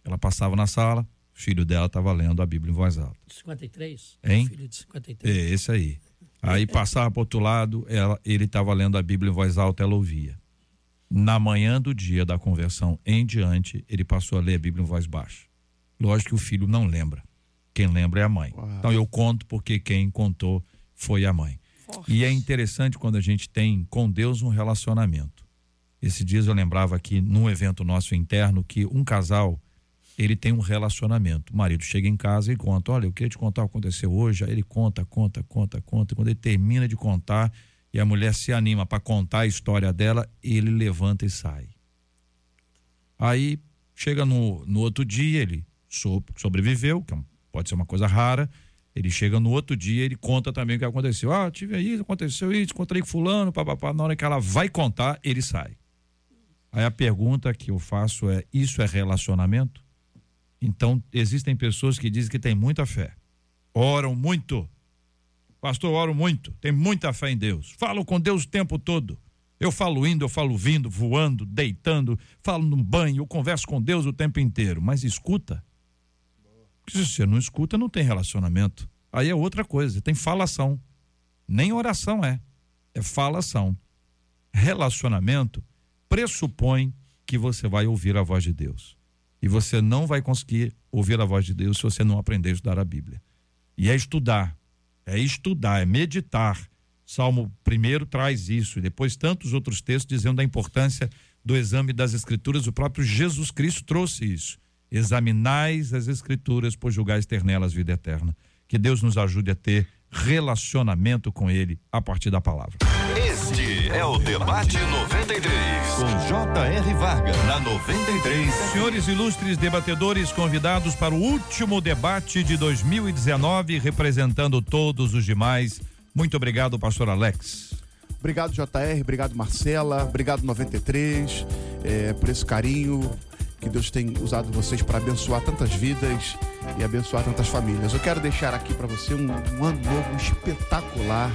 Ela passava na sala, o filho dela estava lendo a Bíblia em voz alta. 53? Hein? Filho de 53. É, esse aí. Aí passava para outro lado, ela, ele estava lendo a Bíblia em voz alta, ela ouvia. Na manhã do dia da conversão em diante, ele passou a ler a Bíblia em voz baixa. Lógico que o filho não lembra. Quem lembra é a mãe. Uau. Então eu conto porque quem contou foi a mãe. E é interessante quando a gente tem com Deus um relacionamento. Esses dias eu lembrava aqui num evento nosso interno que um casal ele tem um relacionamento. O marido chega em casa e conta: Olha, eu queria te contar o que aconteceu hoje. Aí ele conta, conta, conta, conta. E quando ele termina de contar e a mulher se anima para contar a história dela, ele levanta e sai. Aí chega no, no outro dia, ele so- sobreviveu, que é pode ser uma coisa rara. Ele chega no outro dia, ele conta também o que aconteceu. Ah, tive aí, aconteceu isso, encontrei fulano, papapá. Na hora que ela vai contar, ele sai. Aí a pergunta que eu faço é: isso é relacionamento? Então, existem pessoas que dizem que têm muita fé, oram muito. Pastor, oro muito, tem muita fé em Deus. Falo com Deus o tempo todo. Eu falo indo, eu falo vindo, voando, deitando, falo no banho, eu converso com Deus o tempo inteiro. Mas escuta. Se você não escuta, não tem relacionamento. Aí é outra coisa, tem falação. Nem oração é, é falação. Relacionamento pressupõe que você vai ouvir a voz de Deus. E você não vai conseguir ouvir a voz de Deus se você não aprender a estudar a Bíblia. E é estudar, é estudar, é meditar. Salmo primeiro traz isso, e depois tantos outros textos dizendo da importância do exame das Escrituras. O próprio Jesus Cristo trouxe isso. Examinais as Escrituras, pois julgais ter nelas vida eterna. Que Deus nos ajude a ter relacionamento com Ele a partir da palavra. É o Debate 93, com J.R. Varga, na 93. Senhores ilustres debatedores convidados para o último debate de 2019, representando todos os demais. Muito obrigado, pastor Alex. Obrigado, JR. Obrigado, Marcela. Obrigado, 93, é, por esse carinho que Deus tem usado vocês para abençoar tantas vidas e abençoar tantas famílias. Eu quero deixar aqui para você um, um ano novo espetacular.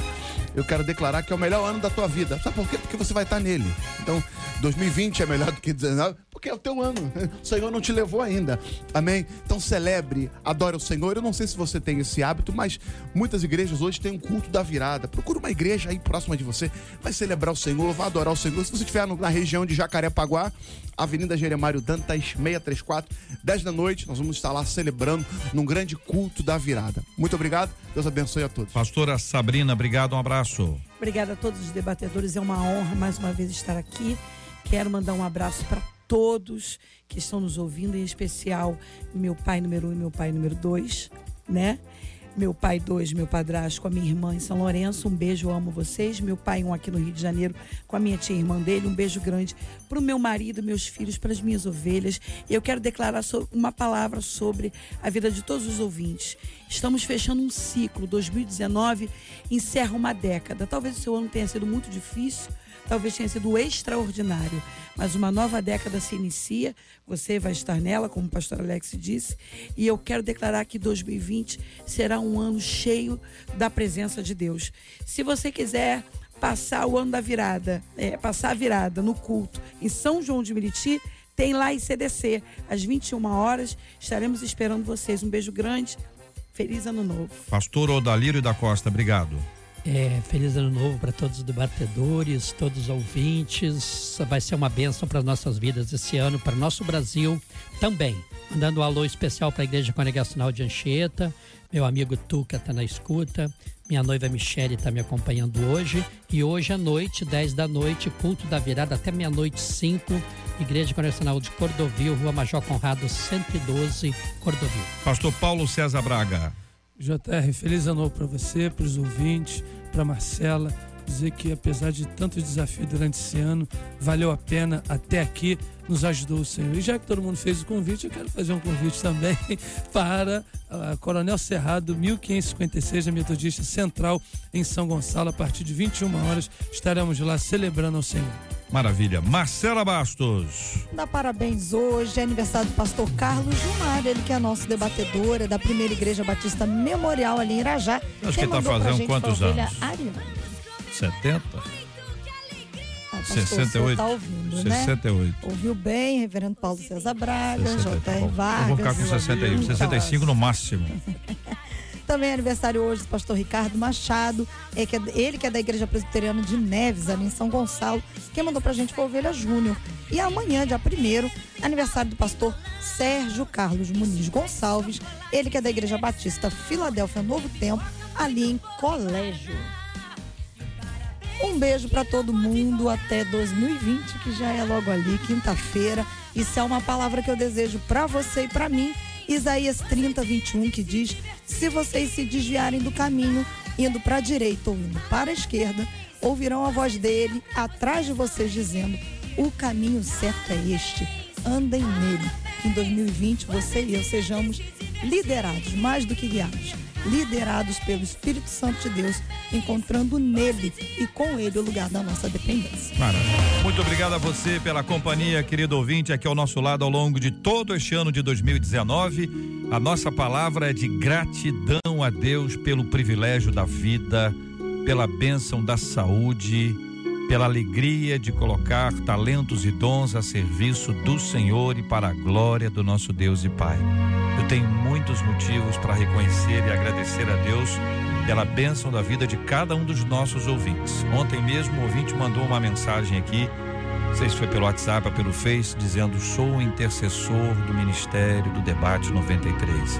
Eu quero declarar que é o melhor ano da tua vida. Sabe por quê? Porque você vai estar nele. Então, 2020 é melhor do que 19, porque é o teu ano. (laughs) O Senhor não te levou ainda. Amém? Então celebre, adore o Senhor. Eu não sei se você tem esse hábito, mas muitas igrejas hoje têm um culto da virada. Procura uma igreja aí próxima de você. Vai celebrar o Senhor, vai adorar o Senhor. Se você estiver na região de Jacarepaguá, Avenida Jeremário Dantas, 634, 10 da noite, nós vamos estar lá celebrando num grande culto da virada. Muito obrigado. Deus abençoe a todos. Pastora Sabrina, obrigado, um abraço. Obrigada a todos os debatedores. É uma honra mais uma vez estar aqui. Quero mandar um abraço para todos que estão nos ouvindo, em especial meu pai número um e meu pai número dois, né? meu pai dois, meu padrasto com a minha irmã em São Lourenço. Um beijo, amo vocês. Meu pai um aqui no Rio de Janeiro com a minha tia irmã dele. Um beijo grande para o meu marido, meus filhos, para as minhas ovelhas. E eu quero declarar uma palavra sobre a vida de todos os ouvintes. Estamos fechando um ciclo. 2019 encerra uma década. Talvez o seu ano tenha sido muito difícil. Talvez tenha sido extraordinário, mas uma nova década se inicia. Você vai estar nela, como o pastor Alex disse, e eu quero declarar que 2020 será um ano cheio da presença de Deus. Se você quiser passar o ano da virada, é, passar a virada no culto em São João de Meriti, tem lá em CDC, às 21 horas. Estaremos esperando vocês. Um beijo grande. Feliz ano novo. Pastor Odalírio da Costa, obrigado. É, feliz ano novo para todos os debatedores, todos os ouvintes. Vai ser uma bênção para nossas vidas esse ano, para nosso Brasil também. Mandando um alô especial para a Igreja Congregacional de Anchieta. Meu amigo Tuca está na escuta. Minha noiva Michele está me acompanhando hoje. E hoje à noite, 10 da noite, culto da virada até meia-noite 5. Igreja Congregacional de Cordovil, Rua Major Conrado 112, Cordovil. Pastor Paulo César Braga. JR, feliz ano novo para você, para os ouvintes, para Marcela. Dizer que apesar de tantos desafios durante esse ano, valeu a pena até aqui, nos ajudou o Senhor. E já que todo mundo fez o convite, eu quero fazer um convite também (laughs) para a Coronel Cerrado, 1556, da Metodista Central, em São Gonçalo. A partir de 21 horas estaremos lá celebrando ao Senhor. Maravilha. Marcela Bastos. Dá parabéns hoje, é aniversário do pastor Carlos Gilmar, ele que é nosso debatedor, é da primeira igreja batista memorial ali em Irajá. Acho que Quem tá mandou pra fazendo quantos anos? Ariane. 70? Ah, pastor, o senhor 68? Tá ouvindo, né? 68. Ouviu bem, reverendo Paulo César Braga, 60. J.R. Vargas. eu vou ficar com 61, 65 no máximo. (laughs) Também é aniversário hoje do pastor Ricardo Machado, é que é- ele que é da Igreja Presbiteriana de Neves, ali em São Gonçalo. Quem mandou pra gente foi a Ovelha Júnior. E amanhã, dia 1 aniversário do pastor Sérgio Carlos Muniz Gonçalves, ele que é da Igreja Batista Filadélfia Novo Tempo, ali em Colégio. Um beijo pra todo mundo até 2020, que já é logo ali, quinta-feira. Isso é uma palavra que eu desejo pra você e pra mim. Isaías 30, 21, que diz: Se vocês se desviarem do caminho, indo para a direita ou indo para a esquerda, ouvirão a voz dele atrás de vocês dizendo: O caminho certo é este, andem nele. Que em 2020 você e eu sejamos liderados, mais do que guiados, liderados pelo Espírito Santo de Deus, encontrando nele e com ele o lugar da nossa dependência. Maravilha. Muito obrigado a você pela companhia, querido ouvinte, aqui ao nosso lado ao longo de todo este ano de 2019. A nossa palavra é de gratidão a Deus pelo privilégio da vida, pela bênção da saúde, pela alegria de colocar talentos e dons a serviço do Senhor e para a glória do nosso Deus e Pai. Tenho muitos motivos para reconhecer e agradecer a Deus pela bênção da vida de cada um dos nossos ouvintes. Ontem mesmo o ouvinte mandou uma mensagem aqui, não sei se foi pelo WhatsApp ou pelo Face, dizendo: Sou intercessor do Ministério do Debate 93.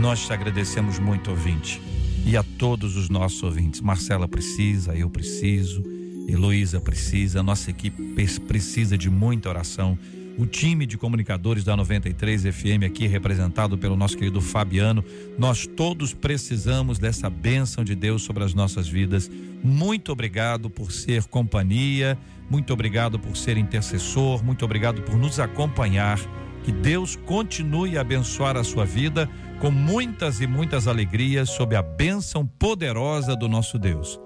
Nós te agradecemos muito, ouvinte, e a todos os nossos ouvintes. Marcela precisa, eu preciso, Heloísa precisa, nossa equipe precisa de muita oração. O time de comunicadores da 93 FM aqui representado pelo nosso querido Fabiano, nós todos precisamos dessa bênção de Deus sobre as nossas vidas. Muito obrigado por ser companhia, muito obrigado por ser intercessor, muito obrigado por nos acompanhar. Que Deus continue a abençoar a sua vida com muitas e muitas alegrias sob a bênção poderosa do nosso Deus.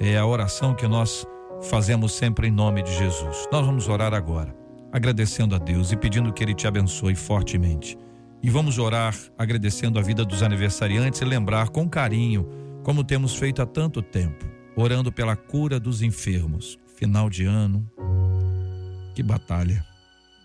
É a oração que nós fazemos sempre em nome de Jesus. Nós vamos orar agora, agradecendo a Deus e pedindo que Ele te abençoe fortemente. E vamos orar agradecendo a vida dos aniversariantes e lembrar com carinho, como temos feito há tanto tempo, orando pela cura dos enfermos. Final de ano, que batalha.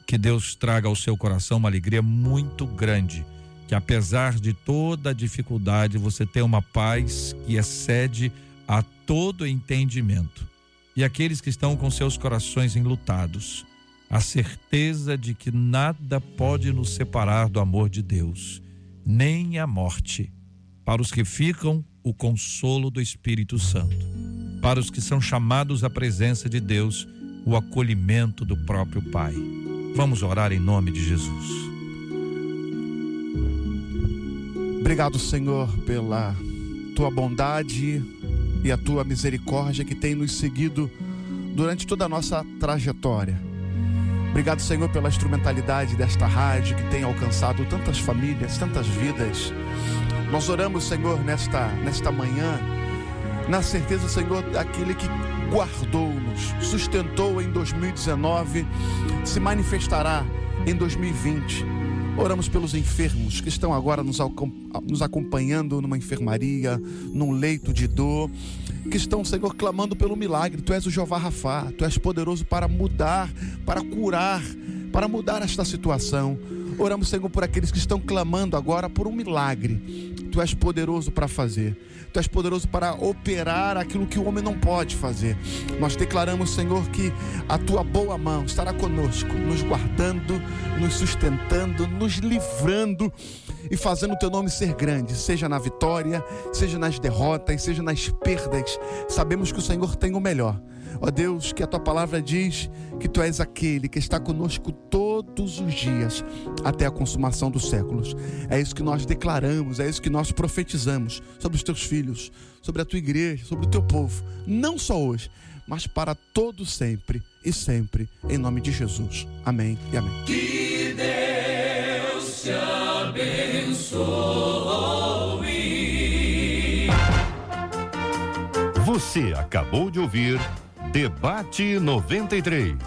Que Deus traga ao seu coração uma alegria muito grande. Que apesar de toda a dificuldade, você tenha uma paz que excede a todo entendimento. E aqueles que estão com seus corações enlutados, a certeza de que nada pode nos separar do amor de Deus, nem a morte. Para os que ficam, o consolo do Espírito Santo. Para os que são chamados à presença de Deus, o acolhimento do próprio Pai. Vamos orar em nome de Jesus. Obrigado, Senhor, pela tua bondade e a tua misericórdia que tem nos seguido durante toda a nossa trajetória. Obrigado, Senhor, pela instrumentalidade desta rádio que tem alcançado tantas famílias, tantas vidas. Nós oramos, Senhor, nesta, nesta manhã, na certeza, Senhor, daquele que guardou-nos, sustentou em 2019, se manifestará em 2020. Oramos pelos enfermos que estão agora nos, acompanhando numa enfermaria, num leito de dor, que estão, Senhor, clamando pelo milagre. Tu és o Jeová Rafá, tu és poderoso para mudar, para curar, para mudar esta situação. Oramos, Senhor, por aqueles que estão clamando agora por um milagre. Tu és poderoso para fazer. Tu és poderoso para operar aquilo que o homem não pode fazer. Nós declaramos, Senhor, que a tua boa mão estará conosco, nos guardando, nos sustentando, nos livrando e fazendo o teu nome ser grande, seja na vitória, seja nas derrotas, seja nas perdas. Sabemos que o Senhor tem o melhor. Ó Deus, que a tua palavra diz que tu és aquele que está conosco todos os dias até a consumação dos séculos. É isso que nós declaramos, é isso que nós profetizamos sobre os teus filhos, sobre a tua igreja, sobre o teu povo, não só hoje, mas para todo sempre e sempre, em nome de Jesus. Amém e amém. Que Deus te abençoe. Você acabou de ouvir Debate 93.